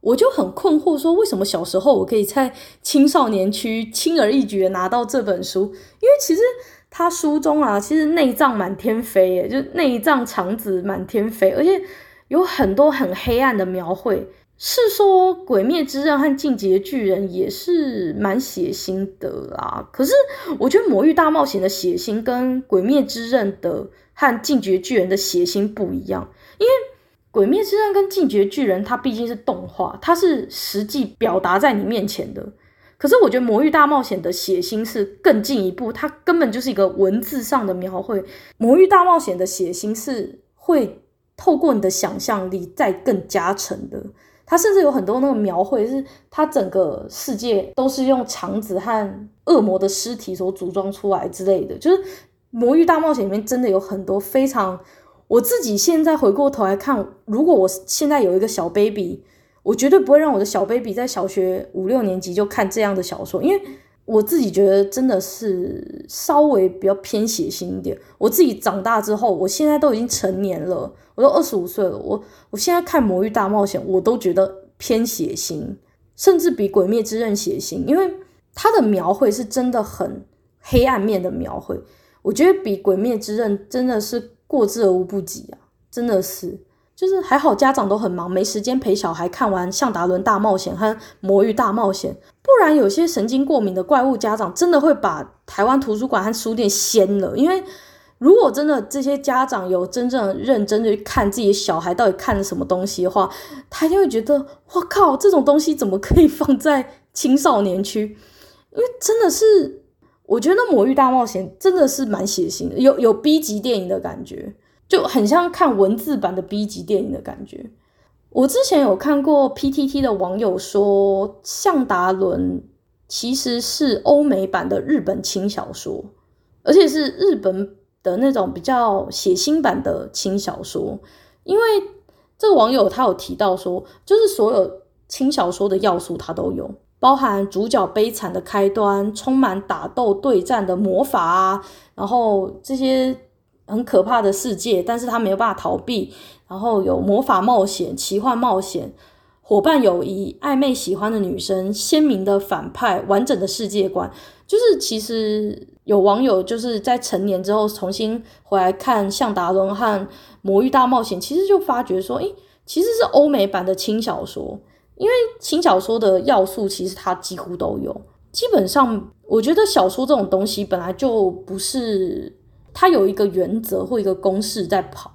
我就很困惑，说为什么小时候我可以在青少年区轻而易举的拿到这本书？因为其实他书中啊，其实内脏满天飞，耶，就内脏肠子满天飞，而且有很多很黑暗的描绘。是说《鬼灭之刃》和《进击的巨人》也是蛮血腥的啦，可是我觉得《魔域大冒险》的血腥跟《鬼灭之刃》的和《进击的巨人》的血腥不一样，因为《鬼灭之刃》跟《进击的巨人》它毕竟是动画，它是实际表达在你面前的。可是我觉得《魔域大冒险》的血腥是更进一步，它根本就是一个文字上的描绘，《魔域大冒险》的血腥是会透过你的想象力再更加成的。他甚至有很多那个描绘，是他整个世界都是用肠子和恶魔的尸体所组装出来之类的。就是《魔域大冒险》里面真的有很多非常，我自己现在回过头来看，如果我现在有一个小 baby，我绝对不会让我的小 baby 在小学五六年级就看这样的小说，因为我自己觉得真的是稍微比较偏血腥一点。我自己长大之后，我现在都已经成年了。我都二十五岁了，我我现在看《魔域大冒险》，我都觉得偏血腥，甚至比《鬼灭之刃》血腥，因为它的描绘是真的很黑暗面的描绘。我觉得比《鬼灭之刃》真的是过之而无不及啊！真的是，就是还好家长都很忙，没时间陪小孩看完《向达伦大冒险》和《魔域大冒险》，不然有些神经过敏的怪物家长真的会把台湾图书馆和书店掀了，因为。如果真的这些家长有真正认真的去看自己的小孩到底看什么东西的话，他就会觉得，我靠，这种东西怎么可以放在青少年区？因为真的是，我觉得《魔域大冒险》真的是蛮血腥的，有有 B 级电影的感觉，就很像看文字版的 B 级电影的感觉。我之前有看过 PTT 的网友说，向达伦其实是欧美版的日本轻小说，而且是日本。的那种比较血腥版的轻小说，因为这个网友他有提到说，就是所有轻小说的要素他都有，包含主角悲惨的开端，充满打斗对战的魔法啊，然后这些很可怕的世界，但是他没有办法逃避，然后有魔法冒险、奇幻冒险、伙伴友谊、暧昧喜欢的女生、鲜明的反派、完整的世界观，就是其实。有网友就是在成年之后重新回来看《象达伦》和《魔域大冒险》，其实就发觉说，诶，其实是欧美版的轻小说，因为轻小说的要素其实它几乎都有。基本上，我觉得小说这种东西本来就不是它有一个原则或一个公式在跑，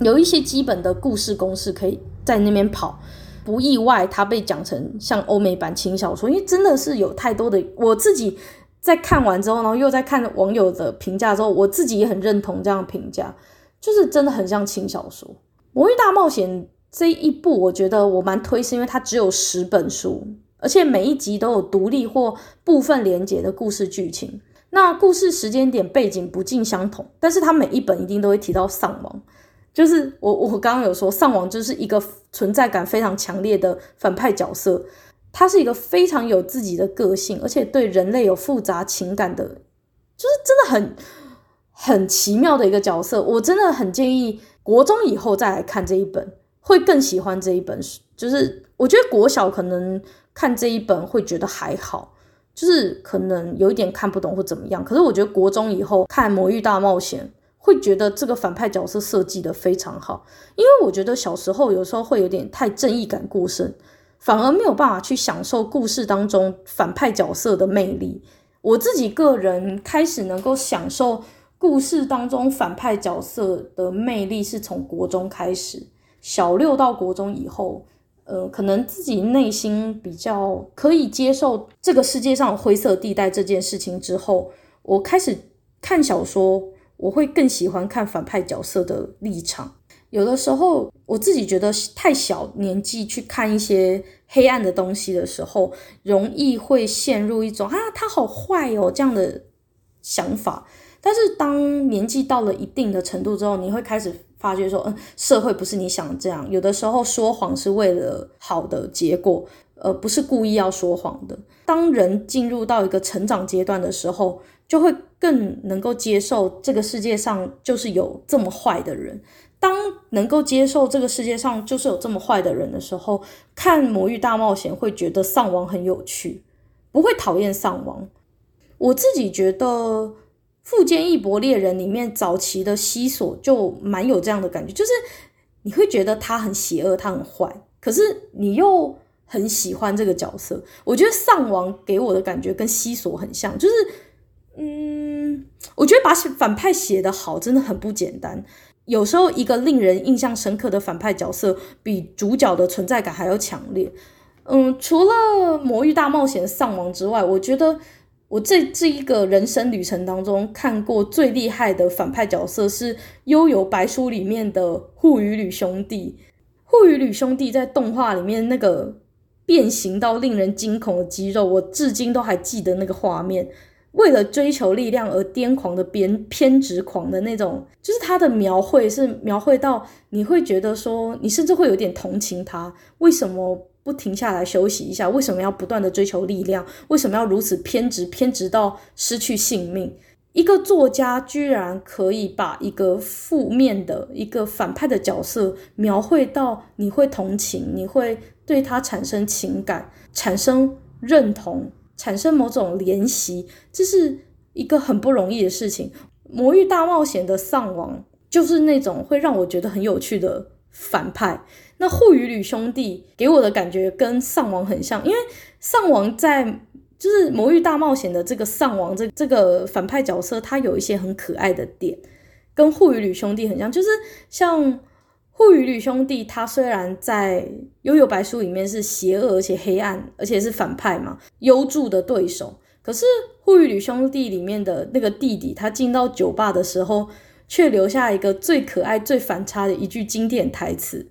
有一些基本的故事公式可以在那边跑。不意外，它被讲成像欧美版轻小说，因为真的是有太多的我自己在看完之后，然后又在看网友的评价之后，我自己也很认同这样评价，就是真的很像轻小说。《魔域大冒险》这一部，我觉得我蛮推，是因为它只有十本书，而且每一集都有独立或部分连结的故事剧情。那故事时间点背景不尽相同，但是它每一本一定都会提到丧亡。就是我，我刚刚有说，丧王就是一个存在感非常强烈的反派角色，他是一个非常有自己的个性，而且对人类有复杂情感的，就是真的很很奇妙的一个角色。我真的很建议国中以后再来看这一本，会更喜欢这一本书。就是我觉得国小可能看这一本会觉得还好，就是可能有一点看不懂或怎么样。可是我觉得国中以后看《魔域大冒险》。会觉得这个反派角色设计得非常好，因为我觉得小时候有时候会有点太正义感过剩，反而没有办法去享受故事当中反派角色的魅力。我自己个人开始能够享受故事当中反派角色的魅力，是从国中开始，小六到国中以后，呃，可能自己内心比较可以接受这个世界上灰色地带这件事情之后，我开始看小说。我会更喜欢看反派角色的立场。有的时候，我自己觉得太小年纪去看一些黑暗的东西的时候，容易会陷入一种啊，他好坏哦这样的想法。但是当年纪到了一定的程度之后，你会开始发觉说，嗯，社会不是你想这样。有的时候说谎是为了好的结果，而不是故意要说谎的。当人进入到一个成长阶段的时候，就会更能够接受这个世界上就是有这么坏的人。当能够接受这个世界上就是有这么坏的人的时候，看《魔域大冒险》会觉得丧王很有趣，不会讨厌丧王。我自己觉得《富坚义博猎人》里面早期的西索就蛮有这样的感觉，就是你会觉得他很邪恶，他很坏，可是你又很喜欢这个角色。我觉得丧王给我的感觉跟西索很像，就是。嗯，我觉得把反派写得好真的很不简单。有时候一个令人印象深刻的反派角色，比主角的存在感还要强烈。嗯，除了《魔域大冒险》丧王之外，我觉得我这这一个人生旅程当中看过最厉害的反派角色是《幽游白书》里面的护羽吕兄弟。护羽吕兄弟在动画里面那个变形到令人惊恐的肌肉，我至今都还记得那个画面。为了追求力量而癫狂的偏偏执狂的那种，就是他的描绘是描绘到你会觉得说，你甚至会有点同情他，为什么不停下来休息一下？为什么要不断的追求力量？为什么要如此偏执，偏执到失去性命？一个作家居然可以把一个负面的一个反派的角色描绘到你会同情，你会对他产生情感，产生认同。产生某种怜惜，这是一个很不容易的事情。《魔域大冒险》的丧王就是那种会让我觉得很有趣的反派。那户羽吕兄弟给我的感觉跟丧王很像，因为丧王在就是《魔域大冒险》的这个丧王这这个反派角色，他有一些很可爱的点，跟户羽吕兄弟很像，就是像。户羽吕兄弟，他虽然在《幽游白书》里面是邪恶而且黑暗，而且是反派嘛，幽助的对手。可是户羽吕兄弟里面的那个弟弟，他进到酒吧的时候，却留下一个最可爱、最反差的一句经典台词。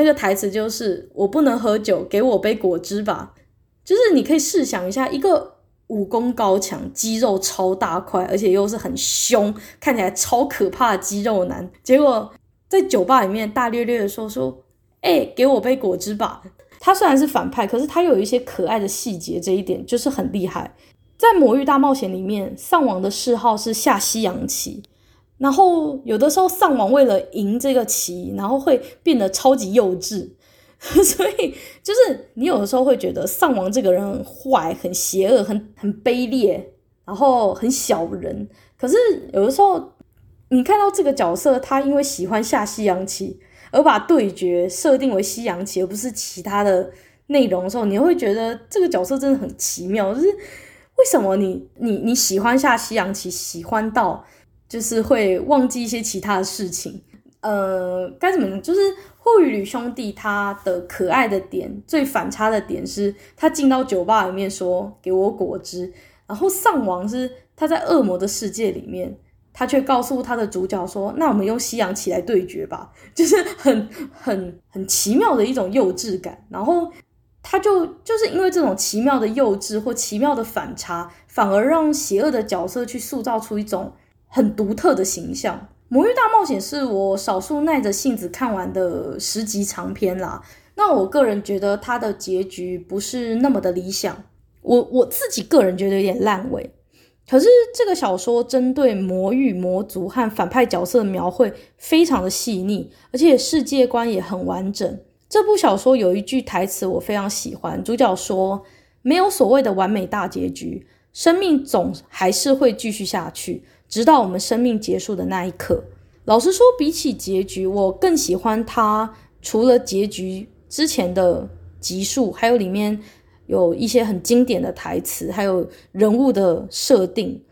那个台词就是：“我不能喝酒，给我杯果汁吧。”就是你可以试想一下，一个武功高强、肌肉超大块，而且又是很凶，看起来超可怕的肌肉男，结果。在酒吧里面大咧咧的说说，哎、欸，给我杯果汁吧。他虽然是反派，可是他有一些可爱的细节，这一点就是很厉害。在《魔域大冒险》里面，上王的嗜好是下西洋棋，然后有的时候丧王为了赢这个棋，然后会变得超级幼稚，所以就是你有的时候会觉得丧王这个人很坏、很邪恶、很很卑劣。然后很小人。可是有的时候，你看到这个角色，他因为喜欢下西洋棋，而把对决设定为西洋棋，而不是其他的内容的时候，你会觉得这个角色真的很奇妙。就是为什么你你你喜欢下西洋棋，喜欢到就是会忘记一些其他的事情？呃，该怎么？就是霍雨吕兄弟他的可爱的点，最反差的点是他进到酒吧里面说给我果汁，然后丧王是。他在恶魔的世界里面，他却告诉他的主角说：“那我们用西洋棋来对决吧。”就是很很很奇妙的一种幼稚感。然后他就就是因为这种奇妙的幼稚或奇妙的反差，反而让邪恶的角色去塑造出一种很独特的形象。《魔域大冒险》是我少数耐着性子看完的十集长篇啦。那我个人觉得它的结局不是那么的理想，我我自己个人觉得有点烂尾。可是这个小说针对魔域魔族和反派角色的描绘非常的细腻，而且世界观也很完整。这部小说有一句台词我非常喜欢，主角说：“没有所谓的完美大结局，生命总还是会继续下去，直到我们生命结束的那一刻。”老实说，比起结局，我更喜欢它除了结局之前的集数，还有里面。有一些很经典的台词，还有人物的设定。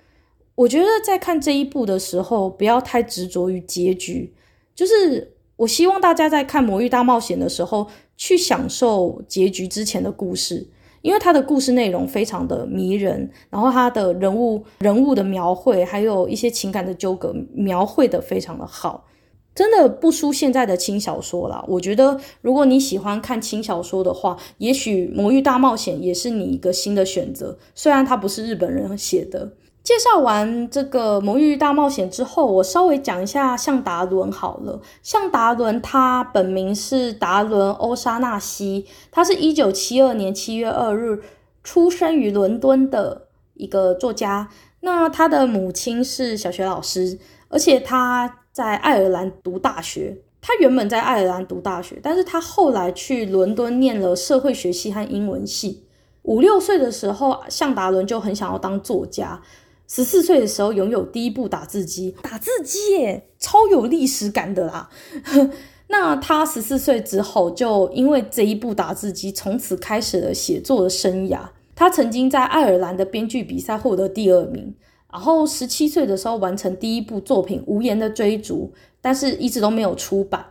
我觉得在看这一部的时候，不要太执着于结局。就是我希望大家在看《魔域大冒险》的时候，去享受结局之前的故事，因为他的故事内容非常的迷人，然后他的人物人物的描绘，还有一些情感的纠葛，描绘的非常的好。真的不输现在的轻小说啦。我觉得，如果你喜欢看轻小说的话，也许《魔域大冒险》也是你一个新的选择。虽然它不是日本人写的。介绍完这个《魔域大冒险》之后，我稍微讲一下向达伦好了。向达伦他本名是达伦·欧沙纳西，他是一九七二年七月二日出生于伦敦的一个作家。那他的母亲是小学老师，而且他。在爱尔兰读大学，他原本在爱尔兰读大学，但是他后来去伦敦念了社会学系和英文系。五六岁的时候，向达伦就很想要当作家。十四岁的时候，拥有第一部打字机，打字机耶，超有历史感的啦。那他十四岁之后，就因为这一部打字机，从此开始了写作的生涯。他曾经在爱尔兰的编剧比赛获得第二名。然后十七岁的时候完成第一部作品《无言的追逐》，但是一直都没有出版。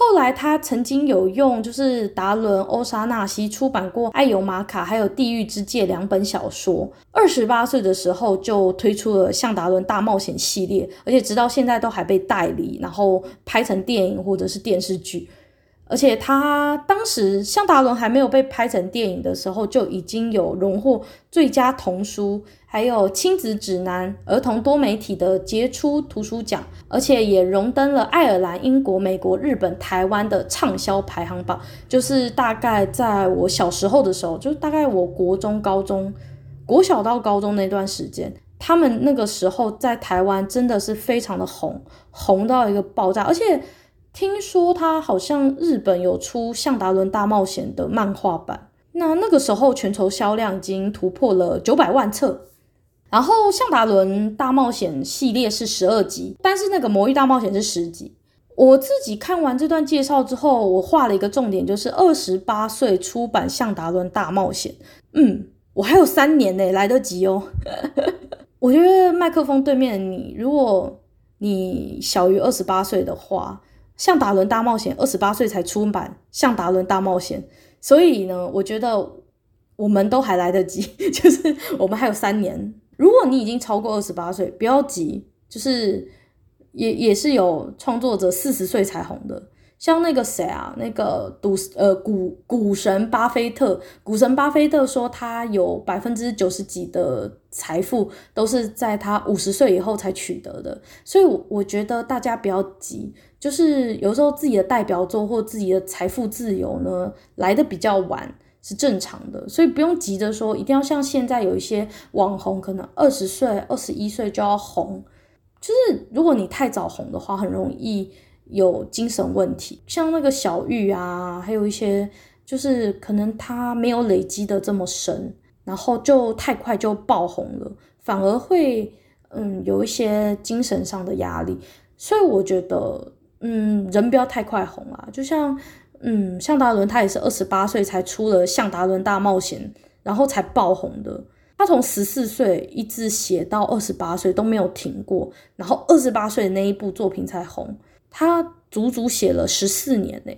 后来他曾经有用就是达伦·欧沙纳西出版过《艾尤玛卡》还有《地狱之界》两本小说。二十八岁的时候就推出了《向达伦大冒险》系列，而且直到现在都还被代理，然后拍成电影或者是电视剧。而且他当时向达伦还没有被拍成电影的时候，就已经有荣获最佳童书，还有亲子指南、儿童多媒体的杰出图书奖，而且也荣登了爱尔兰、英国、美国、日本、台湾的畅销排行榜。就是大概在我小时候的时候，就大概我国中、高中、国小到高中那段时间，他们那个时候在台湾真的是非常的红，红到一个爆炸，而且。听说他好像日本有出《向达伦大冒险》的漫画版，那那个时候全球销量已经突破了九百万册。然后《向达伦大冒险》系列是十二集，但是那个《魔域大冒险》是十集。我自己看完这段介绍之后，我画了一个重点，就是二十八岁出版《向达伦大冒险》。嗯，我还有三年呢，来得及哦。我觉得麦克风对面的你，如果你小于二十八岁的话，向达伦大冒险二十八岁才出版，向达伦大冒险，所以呢，我觉得我们都还来得及，就是我们还有三年。如果你已经超过二十八岁，不要急，就是也也是有创作者四十岁才红的。像那个谁啊，那个赌呃股股神巴菲特，股神巴菲特说他有百分之九十几的财富都是在他五十岁以后才取得的，所以我觉得大家不要急，就是有时候自己的代表作或自己的财富自由呢来得比较晚是正常的，所以不用急着说一定要像现在有一些网红可能二十岁、二十一岁就要红，就是如果你太早红的话，很容易。有精神问题，像那个小玉啊，还有一些就是可能他没有累积的这么深，然后就太快就爆红了，反而会嗯有一些精神上的压力。所以我觉得，嗯，人不要太快红啊。就像嗯，向达伦他也是二十八岁才出了《向达伦大冒险》，然后才爆红的。他从十四岁一直写到二十八岁都没有停过，然后二十八岁的那一部作品才红。他足足写了十四年呢。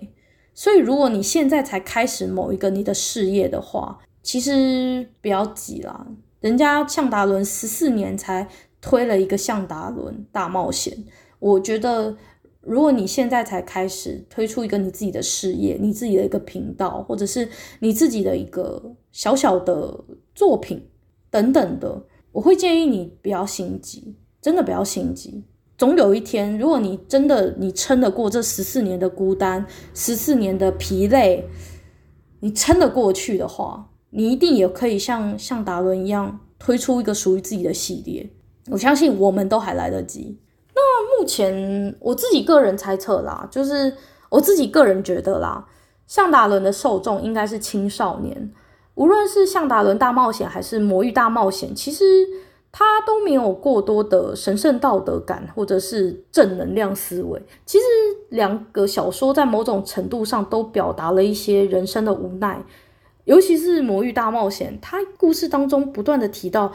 所以如果你现在才开始某一个你的事业的话，其实不要急啦。人家向达伦十四年才推了一个《向达伦大冒险》，我觉得如果你现在才开始推出一个你自己的事业，你自己的一个频道，或者是你自己的一个小小的作品。等等的，我会建议你不要心急，真的不要心急。总有一天，如果你真的你撑得过这十四年的孤单，十四年的疲累，你撑得过去的话，你一定也可以像像达伦一样推出一个属于自己的系列。我相信我们都还来得及。那目前我自己个人猜测啦，就是我自己个人觉得啦，向达伦的受众应该是青少年。无论是《向达伦大冒险》还是《魔域大冒险》，其实他都没有过多的神圣道德感或者是正能量思维。其实两个小说在某种程度上都表达了一些人生的无奈，尤其是《魔域大冒险》，他故事当中不断的提到，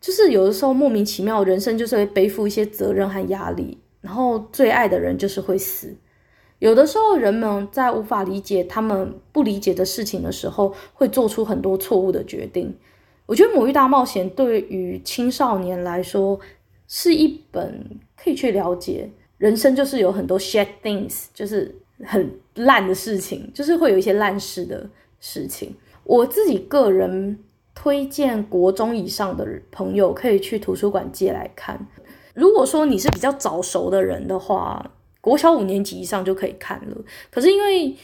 就是有的时候莫名其妙，人生就是会背负一些责任和压力，然后最爱的人就是会死。有的时候，人们在无法理解他们不理解的事情的时候，会做出很多错误的决定。我觉得《母育大冒险》对于青少年来说是一本可以去了解人生，就是有很多 shit things，就是很烂的事情，就是会有一些烂事的事情。我自己个人推荐国中以上的朋友可以去图书馆借来看。如果说你是比较早熟的人的话，国小五年级以上就可以看了，可是因为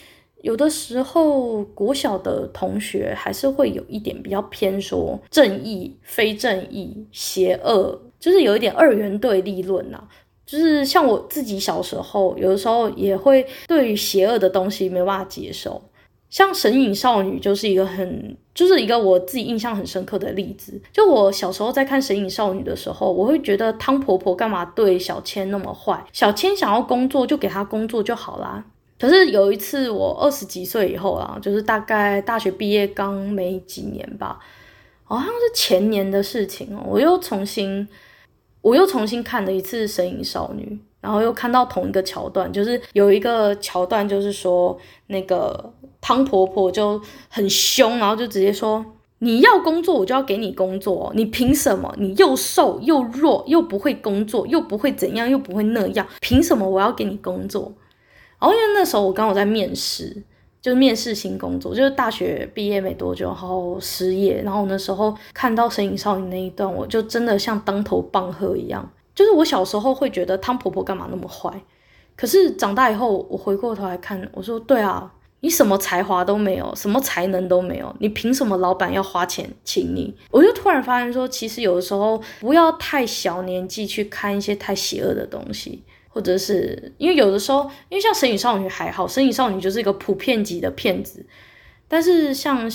有的时候国小的同学还是会有一点比较偏说正义、非正义、邪恶，就是有一点二元对立论呐。就是像我自己小时候，有的时候也会对邪恶的东西没办法接受。像神隐少女就是一个很，就是一个我自己印象很深刻的例子。就我小时候在看神隐少女的时候，我会觉得汤婆婆干嘛对小千那么坏？小千想要工作就给她工作就好啦。可是有一次我二十几岁以后啊，就是大概大学毕业刚没几年吧，好像是前年的事情哦，我又重新，我又重新看了一次神隐少女。然后又看到同一个桥段，就是有一个桥段，就是说那个汤婆婆就很凶，然后就直接说：“你要工作，我就要给你工作。你凭什么？你又瘦又弱，又不会工作，又不会怎样，又不会那样，凭什么我要给你工作？”然后因为那时候我刚好在面试，就是面试新工作，就是大学毕业没多久，然后失业。然后那时候看到《神隐少女》那一段，我就真的像当头棒喝一样。就是我小时候会觉得汤婆婆干嘛那么坏，可是长大以后我回过头来看，我说对啊，你什么才华都没有，什么才能都没有，你凭什么老板要花钱请你？我就突然发现说，其实有的时候不要太小年纪去看一些太邪恶的东西，或者是因为有的时候，因为像神隐少女还好，神隐少女就是一个普遍级的骗子，但是像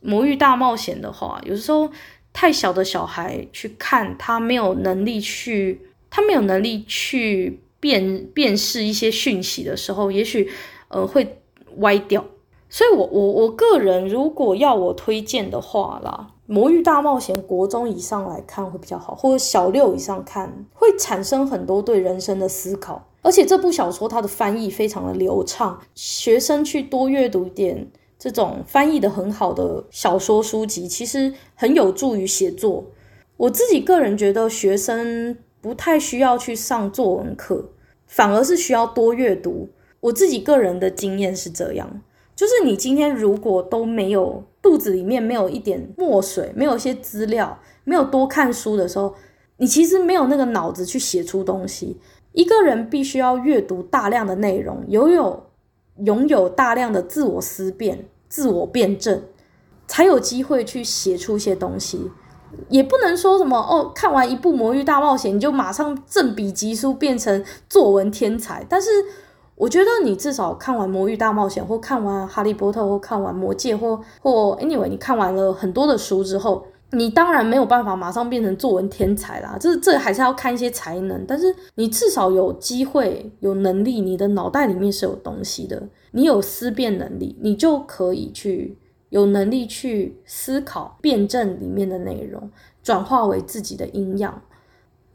魔域大冒险的话，有的时候。太小的小孩去看，他没有能力去，他没有能力去辨辨识一些讯息的时候，也许呃会歪掉。所以我，我我我个人如果要我推荐的话啦，《魔域大冒险》国中以上来看会比较好，或者小六以上看会产生很多对人生的思考。而且这部小说它的翻译非常的流畅，学生去多阅读一点。这种翻译的很好的小说书籍，其实很有助于写作。我自己个人觉得，学生不太需要去上作文课，反而是需要多阅读。我自己个人的经验是这样，就是你今天如果都没有肚子里面没有一点墨水，没有一些资料，没有多看书的时候，你其实没有那个脑子去写出东西。一个人必须要阅读大量的内容，拥有。拥有大量的自我思辨、自我辩证，才有机会去写出一些东西。也不能说什么哦，看完一部《魔域大冒险》你就马上振笔疾书变成作文天才。但是，我觉得你至少看完《魔域大冒险》，或看完《哈利波特》，或看完《魔戒》，或或 anyway，你看完了很多的书之后，你当然没有办法马上变成作文天才啦，这这还是要看一些才能，但是你至少有机会、有能力，你的脑袋里面是有东西的，你有思辨能力，你就可以去有能力去思考、辩证里面的内容，转化为自己的营养，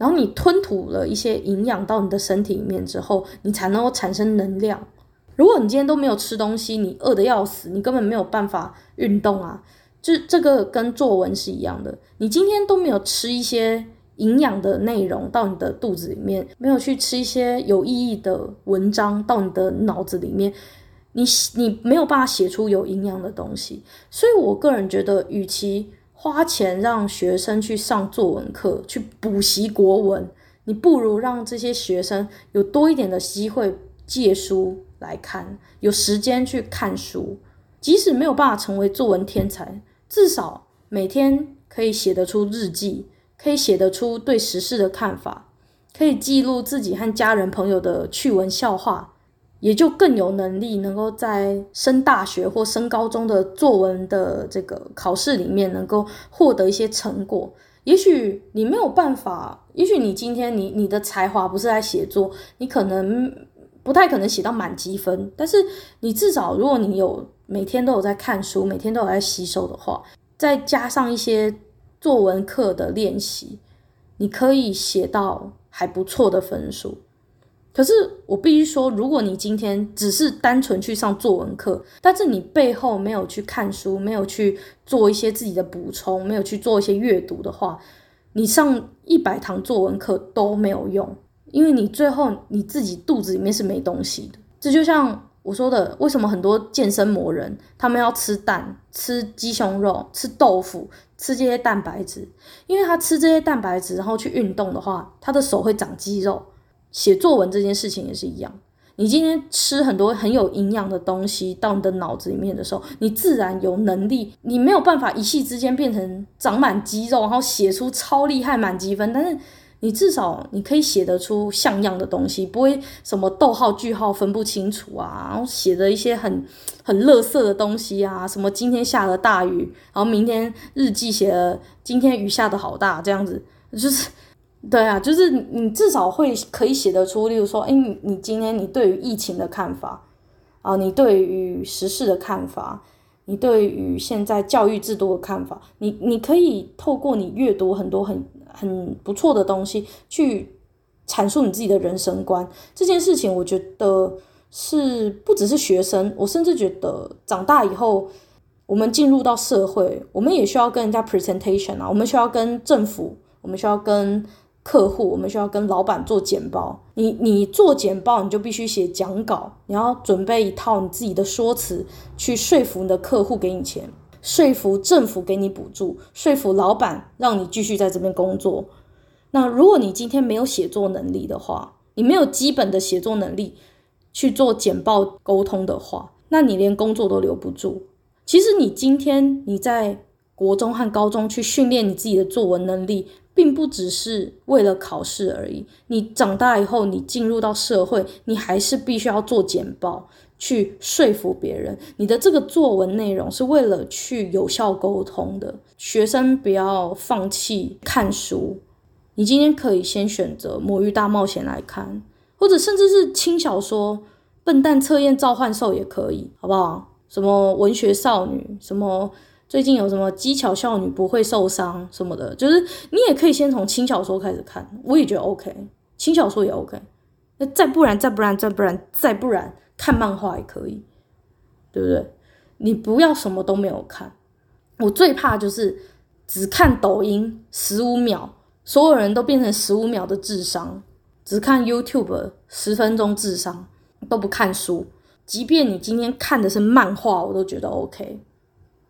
然后你吞吐了一些营养到你的身体里面之后，你才能够产生能量。如果你今天都没有吃东西，你饿得要死，你根本没有办法运动啊。就这个跟作文是一样的，你今天都没有吃一些营养的内容到你的肚子里面，没有去吃一些有意义的文章到你的脑子里面，你你没有办法写出有营养的东西。所以我个人觉得，与其花钱让学生去上作文课，去补习国文，你不如让这些学生有多一点的机会借书来看，有时间去看书，即使没有办法成为作文天才。至少每天可以写得出日记，可以写得出对时事的看法，可以记录自己和家人朋友的趣闻笑话，也就更有能力能够在升大学或升高中的作文的这个考试里面能够获得一些成果。也许你没有办法，也许你今天你你的才华不是在写作，你可能不太可能写到满级分，但是你至少如果你有。每天都有在看书，每天都有在吸收的话，再加上一些作文课的练习，你可以写到还不错的分数。可是我必须说，如果你今天只是单纯去上作文课，但是你背后没有去看书，没有去做一些自己的补充，没有去做一些阅读的话，你上一百堂作文课都没有用，因为你最后你自己肚子里面是没东西的。这就像。我说的，为什么很多健身魔人他们要吃蛋、吃鸡胸肉、吃豆腐、吃这些蛋白质？因为他吃这些蛋白质，然后去运动的话，他的手会长肌肉。写作文这件事情也是一样，你今天吃很多很有营养的东西到你的脑子里面的时候，你自然有能力。你没有办法一夕之间变成长满肌肉，然后写出超厉害满积分，但是。你至少你可以写得出像样的东西，不会什么逗号句号分不清楚啊，然后写的一些很很垃圾的东西啊，什么今天下了大雨，然后明天日记写了今天雨下得好大这样子，就是对啊，就是你至少会可以写得出，例如说，哎，你你今天你对于疫情的看法啊，你对于时事的看法，你对于现在教育制度的看法，你你可以透过你阅读很多很。很不错的东西去阐述你自己的人生观，这件事情我觉得是不只是学生，我甚至觉得长大以后，我们进入到社会，我们也需要跟人家 presentation 啊，我们需要跟政府，我们需要跟客户，我们需要跟老板做简报。你你做简报，你就必须写讲稿，你要准备一套你自己的说辞，去说服你的客户给你钱。说服政府给你补助，说服老板让你继续在这边工作。那如果你今天没有写作能力的话，你没有基本的写作能力去做简报沟通的话，那你连工作都留不住。其实你今天你在国中和高中去训练你自己的作文能力，并不只是为了考试而已。你长大以后，你进入到社会，你还是必须要做简报。去说服别人，你的这个作文内容是为了去有效沟通的。学生不要放弃看书，你今天可以先选择《魔域大冒险》来看，或者甚至是轻小说《笨蛋测验召唤兽》也可以，好不好？什么文学少女，什么最近有什么机巧少女不会受伤什么的，就是你也可以先从轻小说开始看，我也觉得 OK，轻小说也 OK。那再不然，再不然，再不然，再不然。看漫画也可以，对不对？你不要什么都没有看。我最怕就是只看抖音十五秒，所有人都变成十五秒的智商；只看 YouTube 十分钟智商，都不看书。即便你今天看的是漫画，我都觉得 OK。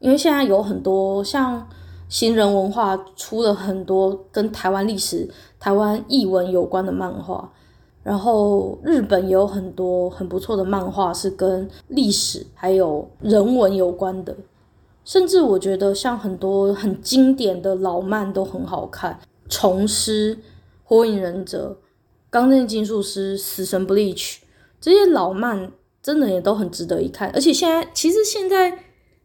因为现在有很多像新人文化出了很多跟台湾历史、台湾译文有关的漫画。然后日本也有很多很不错的漫画，是跟历史还有人文有关的，甚至我觉得像很多很经典的老漫都很好看，《虫师》《火影忍者》《钢炼金术师》《死神 Bleach》这些老漫真的也都很值得一看。而且现在其实现在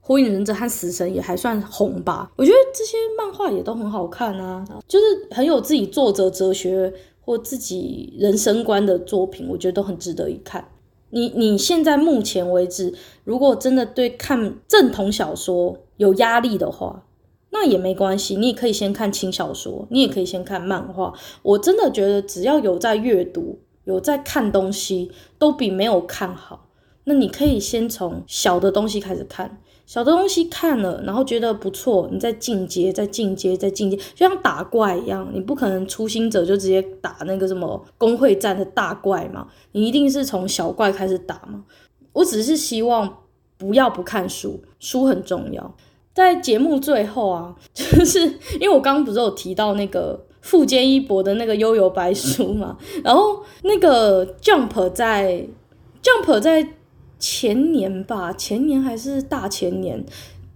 火影忍者和死神也还算红吧。我觉得这些漫画也都很好看啊，就是很有自己作者哲学或自己人生观的作品，我觉得都很值得一看。你你现在目前为止，如果真的对看正统小说有压力的话，那也没关系，你也可以先看轻小说，你也可以先看漫画。我真的觉得，只要有在阅读，有在看东西，都比没有看好。那你可以先从小的东西开始看，小的东西看了，然后觉得不错，你再进阶，再进阶，再进阶，就像打怪一样，你不可能初心者就直接打那个什么公会战的大怪嘛，你一定是从小怪开始打嘛。我只是希望不要不看书，书很重要。在节目最后啊，就是因为我刚刚不是有提到那个富坚义博的那个幽游白书嘛，然后那个 Jump 在 Jump 在前年吧，前年还是大前年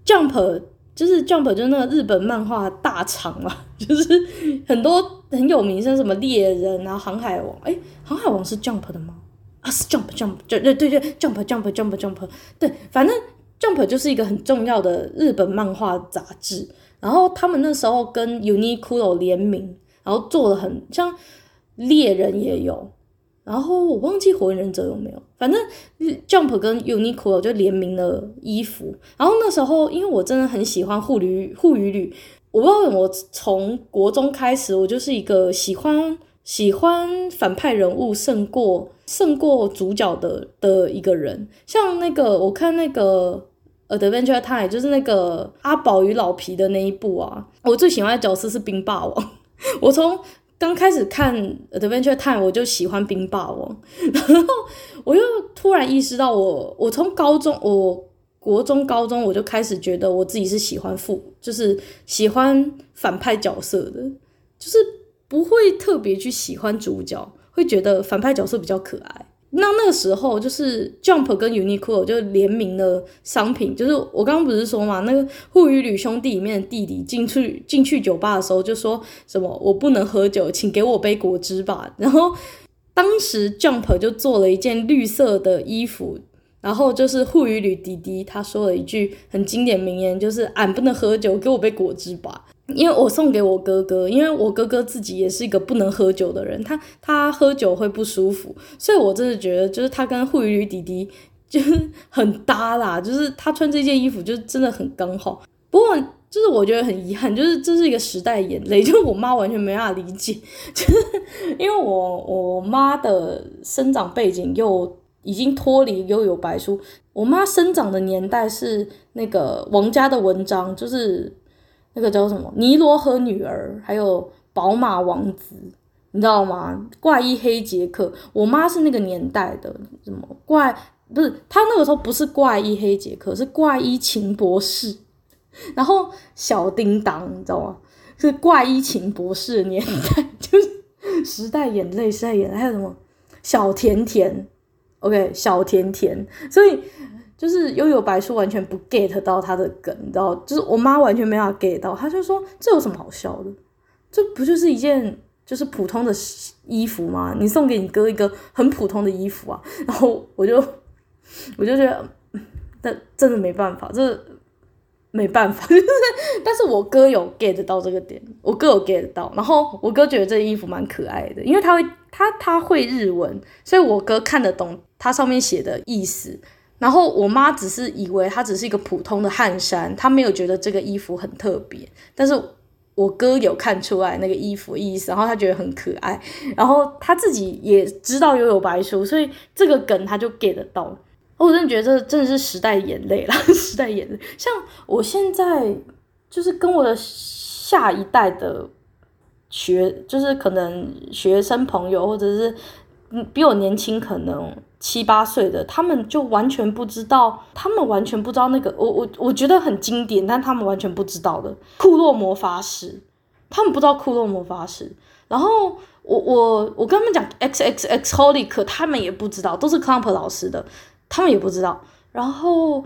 ，Jump 就是 Jump 就是那个日本漫画大厂嘛，就是很多很有名，像什么猎人啊、航海王，哎，航海王是 Jump 的吗？啊，是 Jump Jump 对对对对，Jump Jump Jump Jump，对，反正。Jump 就是一个很重要的日本漫画杂志，然后他们那时候跟 Uniqlo 联名，然后做的很像猎人也有，然后我忘记火影忍者有没有，反正 Jump 跟 Uniqlo 就联名了衣服，然后那时候因为我真的很喜欢户闾户语吕，我不知道为什么我从国中开始，我就是一个喜欢喜欢反派人物胜过胜过主角的的一个人，像那个我看那个。Adventure Time 就是那个阿宝与老皮的那一部啊，我最喜欢的角色是冰霸王。我从刚开始看 Adventure Time 我就喜欢冰霸王，然后我又突然意识到我，我从高中，我国中、高中我就开始觉得我自己是喜欢副，就是喜欢反派角色的，就是不会特别去喜欢主角，会觉得反派角色比较可爱。那那个时候，就是 Jump 跟 Uniqlo 就联名的商品，就是我刚刚不是说嘛，那个户语旅兄弟里面的弟弟进去进去酒吧的时候，就说什么我不能喝酒，请给我杯果汁吧。然后当时 Jump 就做了一件绿色的衣服，然后就是户语旅弟弟他说了一句很经典名言，就是俺不能喝酒，给我杯果汁吧。因为我送给我哥哥，因为我哥哥自己也是一个不能喝酒的人，他他喝酒会不舒服，所以我真的觉得就是他跟户语吕弟弟就是很搭啦，就是他穿这件衣服就真的很刚好。不过就是我觉得很遗憾，就是这是一个时代眼泪，就是我妈完全没办法理解，就是因为我我妈的生长背景又已经脱离又有白书，我妈生长的年代是那个王家的文章，就是。那个叫什么？尼罗河女儿，还有宝马王子，你知道吗？怪医黑杰克，我妈是那个年代的，什么怪？不是，她那个时候不是怪医黑杰克，是怪医秦博士。然后小叮当，你知道吗？是怪医秦博士年代，就是时代眼泪，时代眼泪。还有什么小甜甜？OK，小甜甜，所以。就是悠悠白书完全不 get 到他的梗，你知道？就是我妈完全没法 get 到，她就说，这有什么好笑的？这不就是一件就是普通的衣服吗？你送给你哥一个很普通的衣服啊，然后我就我就觉得，但真的没办法，这没办法，就 是但是我哥有 get 到这个点，我哥有 get 到，然后我哥觉得这衣服蛮可爱的，因为他会他他会日文，所以我哥看得懂他上面写的意思。然后我妈只是以为它只是一个普通的汗衫，她没有觉得这个衣服很特别。但是我哥有看出来那个衣服意思，然后他觉得很可爱。然后他自己也知道幽游白书，所以这个梗他就 get 得到。我真的觉得这真的是时代眼泪啦，时代眼泪。像我现在就是跟我的下一代的学，就是可能学生朋友，或者是比我年轻，可能。七八岁的他们就完全不知道，他们完全不知道那个我我我觉得很经典，但他们完全不知道的库洛魔法师，他们不知道库洛魔法师。然后我我我跟他们讲 X X X holy，可他们也不知道，都是 Clamp 老师的，他们也不知道。然后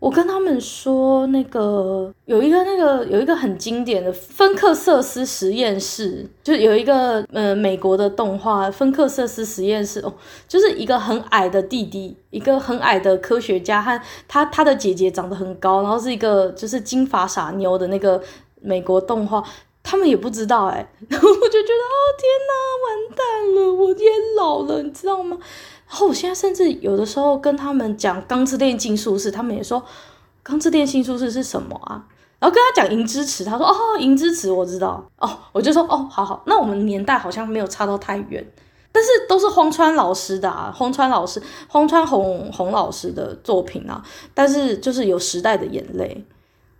我跟他们说，那个有一个那个有一个很经典的芬克瑟斯实验室，就有一个呃美国的动画芬克瑟斯实验室哦，就是一个很矮的弟弟，一个很矮的科学家和他他的姐姐长得很高，然后是一个就是金发傻妞的那个美国动画，他们也不知道哎、然后我就觉得哦天哪，完蛋了，我也老了，你知道吗？然后我现在甚至有的时候跟他们讲《钢之炼金术士》，他们也说《钢之炼金术士》是什么啊？然后跟他讲《银之匙》，他说哦，《银之匙》我知道哦，我就说哦，好好，那我们年代好像没有差到太远，但是都是荒川老师的啊，荒川老师、荒川弘弘老师的作品啊，但是就是有时代的眼泪。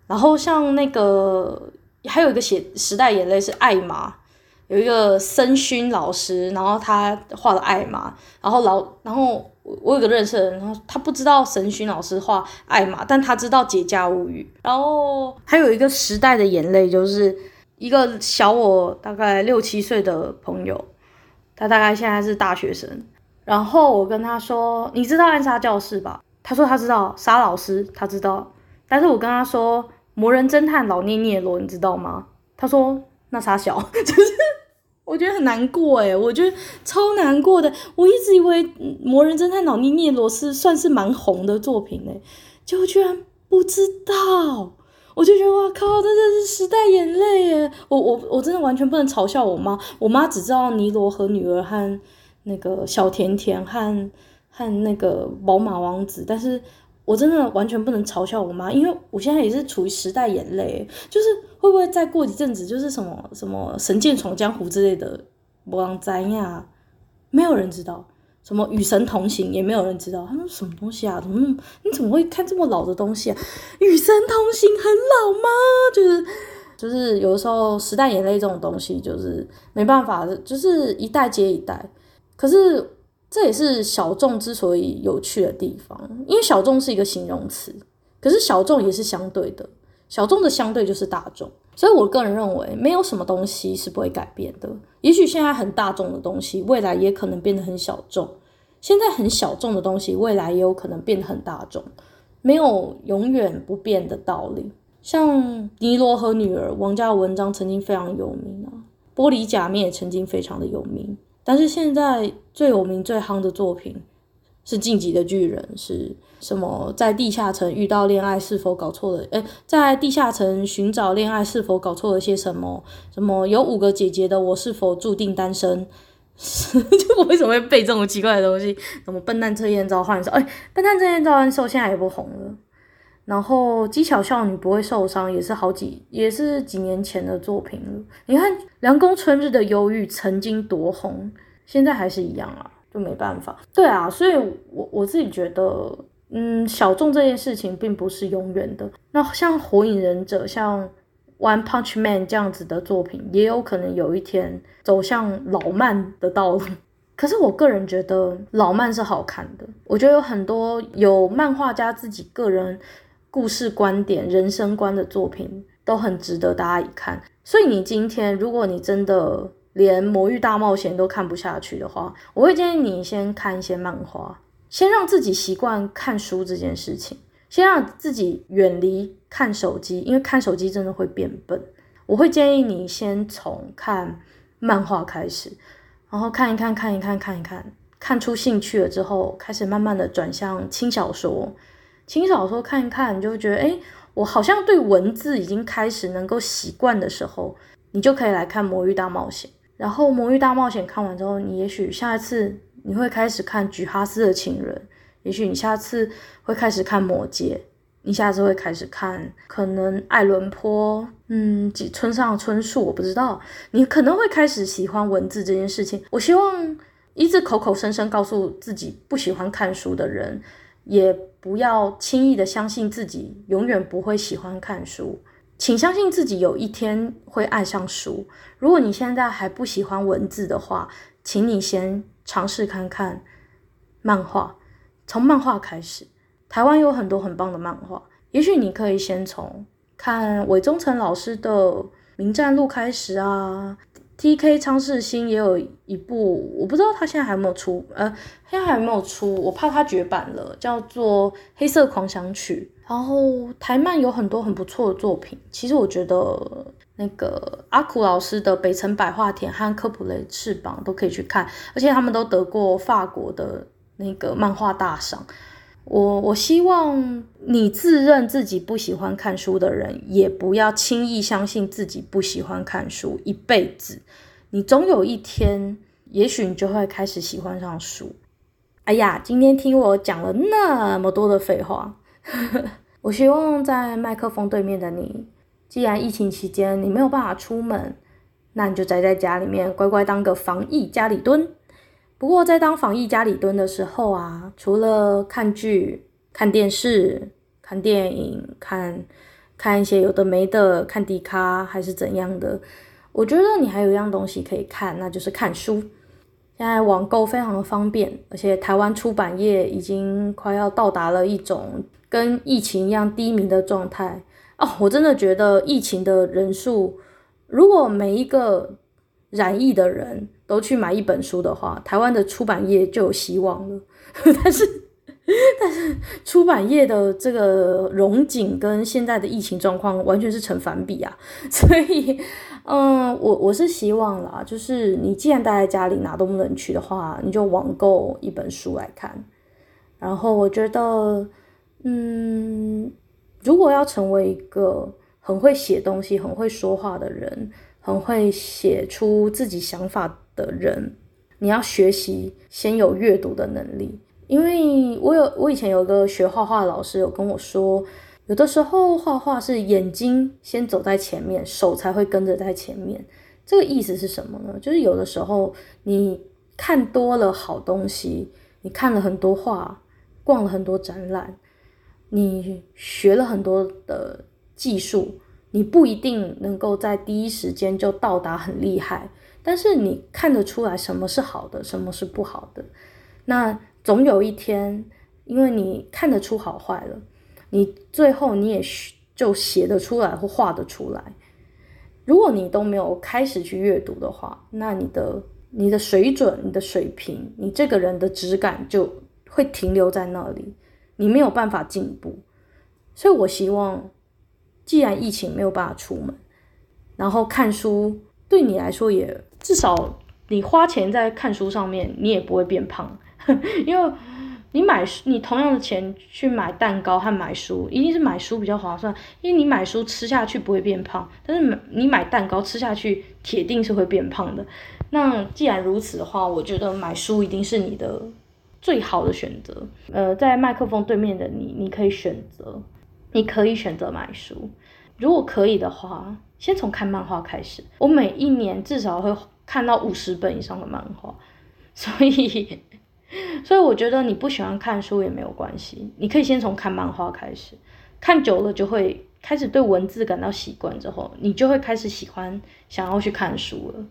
然后像那个还有一个写时代眼泪是艾玛。有一个森薰老师，然后他画的艾玛，然后老，然后我有个认识的人，然后他不知道神薰老师画艾玛，但他知道《解家物语》，然后还有一个时代的眼泪，就是一个小我大概六七岁的朋友，他大概现在是大学生，然后我跟他说，你知道暗杀教室吧？他说他知道，杀老师他知道，但是我跟他说魔人侦探老聂聂罗你知道吗？他说那啥小 就是。我觉得很难过诶，我觉得超难过的。我一直以为《魔人侦探老聂聂罗》是算是蛮红的作品诶，结果居然不知道。我就觉得哇靠，真的是时代眼泪耶！我我我真的完全不能嘲笑我妈，我妈只知道尼罗河女儿和那个小甜甜和和那个宝马王子，但是。我真的完全不能嘲笑我妈，因为我现在也是处于时代眼泪，就是会不会再过一阵子，就是什么什么神剑闯江湖之类的，没人知呀，没有人知道，什么与神同行也没有人知道，他说什么东西啊？怎么你怎么会看这么老的东西啊？与神同行很老吗？就是就是有的时候时代眼泪这种东西就是没办法，就是一代接一代，可是。这也是小众之所以有趣的地方，因为小众是一个形容词，可是小众也是相对的，小众的相对就是大众，所以我个人认为没有什么东西是不会改变的。也许现在很大众的东西，未来也可能变得很小众；现在很小众的东西，未来也有可能变得很大众。没有永远不变的道理。像尼罗河女儿，王家的文章曾经非常有名啊，玻璃假面也曾经非常的有名。但是现在最有名、最夯的作品是《晋级的巨人》，是什么？在地下城遇到恋爱，是否搞错了？诶，在地下城寻找恋爱，是否搞错了些什么？什么有五个姐姐的我，是否注定单身？就我为什么会背这种奇怪的东西？什么笨蛋测验召唤兽？哎，笨蛋测验召唤兽现在也不红了。然后技巧少女不会受伤，也是好几也是几年前的作品了。你看凉宫春日的忧郁曾经多红，现在还是一样啊，就没办法。对啊，所以我我自己觉得，嗯，小众这件事情并不是永远的。那像火影忍者、像 One Punch Man 这样子的作品，也有可能有一天走向老漫的道路。可是我个人觉得老漫是好看的，我觉得有很多有漫画家自己个人。故事观点、人生观的作品都很值得大家一看。所以你今天，如果你真的连《魔域大冒险》都看不下去的话，我会建议你先看一些漫画，先让自己习惯看书这件事情，先让自己远离看手机，因为看手机真的会变笨。我会建议你先从看漫画开始，然后看一看，看一看，看一看，看出兴趣了之后，开始慢慢的转向轻小说。轻小说看一看，你就会觉得，诶，我好像对文字已经开始能够习惯的时候，你就可以来看《魔域大冒险》。然后《魔域大冒险》看完之后，你也许下一次你会开始看《菊哈斯的情人》，也许你下次会开始看《魔戒》，你下次会开始看可能爱伦坡，嗯，村上春树，我不知道，你可能会开始喜欢文字这件事情。我希望一直口口声声告诉自己不喜欢看书的人，也不要轻易的相信自己永远不会喜欢看书，请相信自己有一天会爱上书。如果你现在还不喜欢文字的话，请你先尝试看看漫画，从漫画开始。台湾有很多很棒的漫画，也许你可以先从看韦忠诚老师的《名战录》开始啊。T.K. 昌世新也有一部，我不知道他现在还有没有出，呃，现在还有没有出，我怕他绝版了，叫做《黑色狂想曲》。然后台漫有很多很不错的作品，其实我觉得那个阿苦老师的《北城百花田》和《科普雷翅膀》都可以去看，而且他们都得过法国的那个漫画大赏。我我希望你自认自己不喜欢看书的人，也不要轻易相信自己不喜欢看书一辈子。你总有一天，也许你就会开始喜欢上书。哎呀，今天听我讲了那么多的废话，我希望在麦克风对面的你，既然疫情期间你没有办法出门，那你就宅在家里面，乖乖当个防疫家里蹲。不过，在当防疫家里蹲的时候啊，除了看剧、看电视、看电影、看看一些有的没的、看迪卡还是怎样的，我觉得你还有一样东西可以看，那就是看书。现在网购非常的方便，而且台湾出版业已经快要到达了一种跟疫情一样低迷的状态哦。我真的觉得疫情的人数，如果每一个染疫的人都去买一本书的话，台湾的出版业就有希望了。但是，但是出版业的这个荣景跟现在的疫情状况完全是成反比啊。所以，嗯，我我是希望啦，就是你既然待在家里哪都不能去的话，你就网购一本书来看。然后，我觉得，嗯，如果要成为一个很会写东西、很会说话的人。很会写出自己想法的人，你要学习先有阅读的能力。因为我有，我以前有个学画画的老师有跟我说，有的时候画画是眼睛先走在前面，手才会跟着在前面。这个意思是什么呢？就是有的时候你看多了好东西，你看了很多画，逛了很多展览，你学了很多的技术。你不一定能够在第一时间就到达很厉害，但是你看得出来什么是好的，什么是不好的。那总有一天，因为你看得出好坏了，你最后你也就写得出来或画得出来。如果你都没有开始去阅读的话，那你的你的水准、你的水平、你这个人的质感就会停留在那里，你没有办法进步。所以我希望。既然疫情没有办法出门，然后看书对你来说也至少你花钱在看书上面，你也不会变胖，因为你买书，你同样的钱去买蛋糕和买书，一定是买书比较划算，因为你买书吃下去不会变胖，但是你买蛋糕吃下去铁定是会变胖的。那既然如此的话，我觉得买书一定是你的最好的选择。呃，在麦克风对面的你，你可以选择。你可以选择买书，如果可以的话，先从看漫画开始。我每一年至少会看到五十本以上的漫画，所以，所以我觉得你不喜欢看书也没有关系，你可以先从看漫画开始，看久了就会开始对文字感到习惯，之后你就会开始喜欢想要去看书了。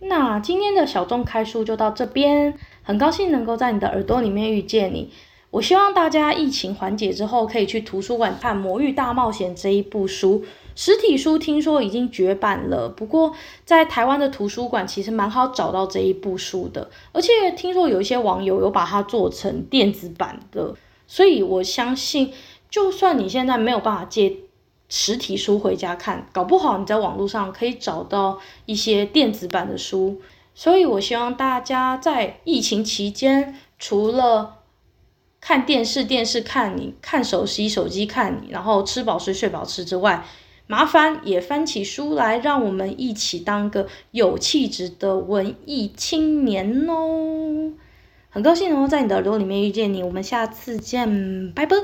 那今天的小众开书就到这边，很高兴能够在你的耳朵里面遇见你。我希望大家疫情缓解之后，可以去图书馆看《魔域大冒险》这一部书。实体书听说已经绝版了，不过在台湾的图书馆其实蛮好找到这一部书的。而且听说有一些网友有把它做成电子版的，所以我相信，就算你现在没有办法借实体书回家看，搞不好你在网络上可以找到一些电子版的书。所以我希望大家在疫情期间，除了看电视电视看你看手机手机看你然后吃饱睡睡饱吃之外麻烦也翻起书来让我们一起当个有气质的文艺青年哦。很高兴哦在你的耳朵里面遇见你我们下次见拜拜。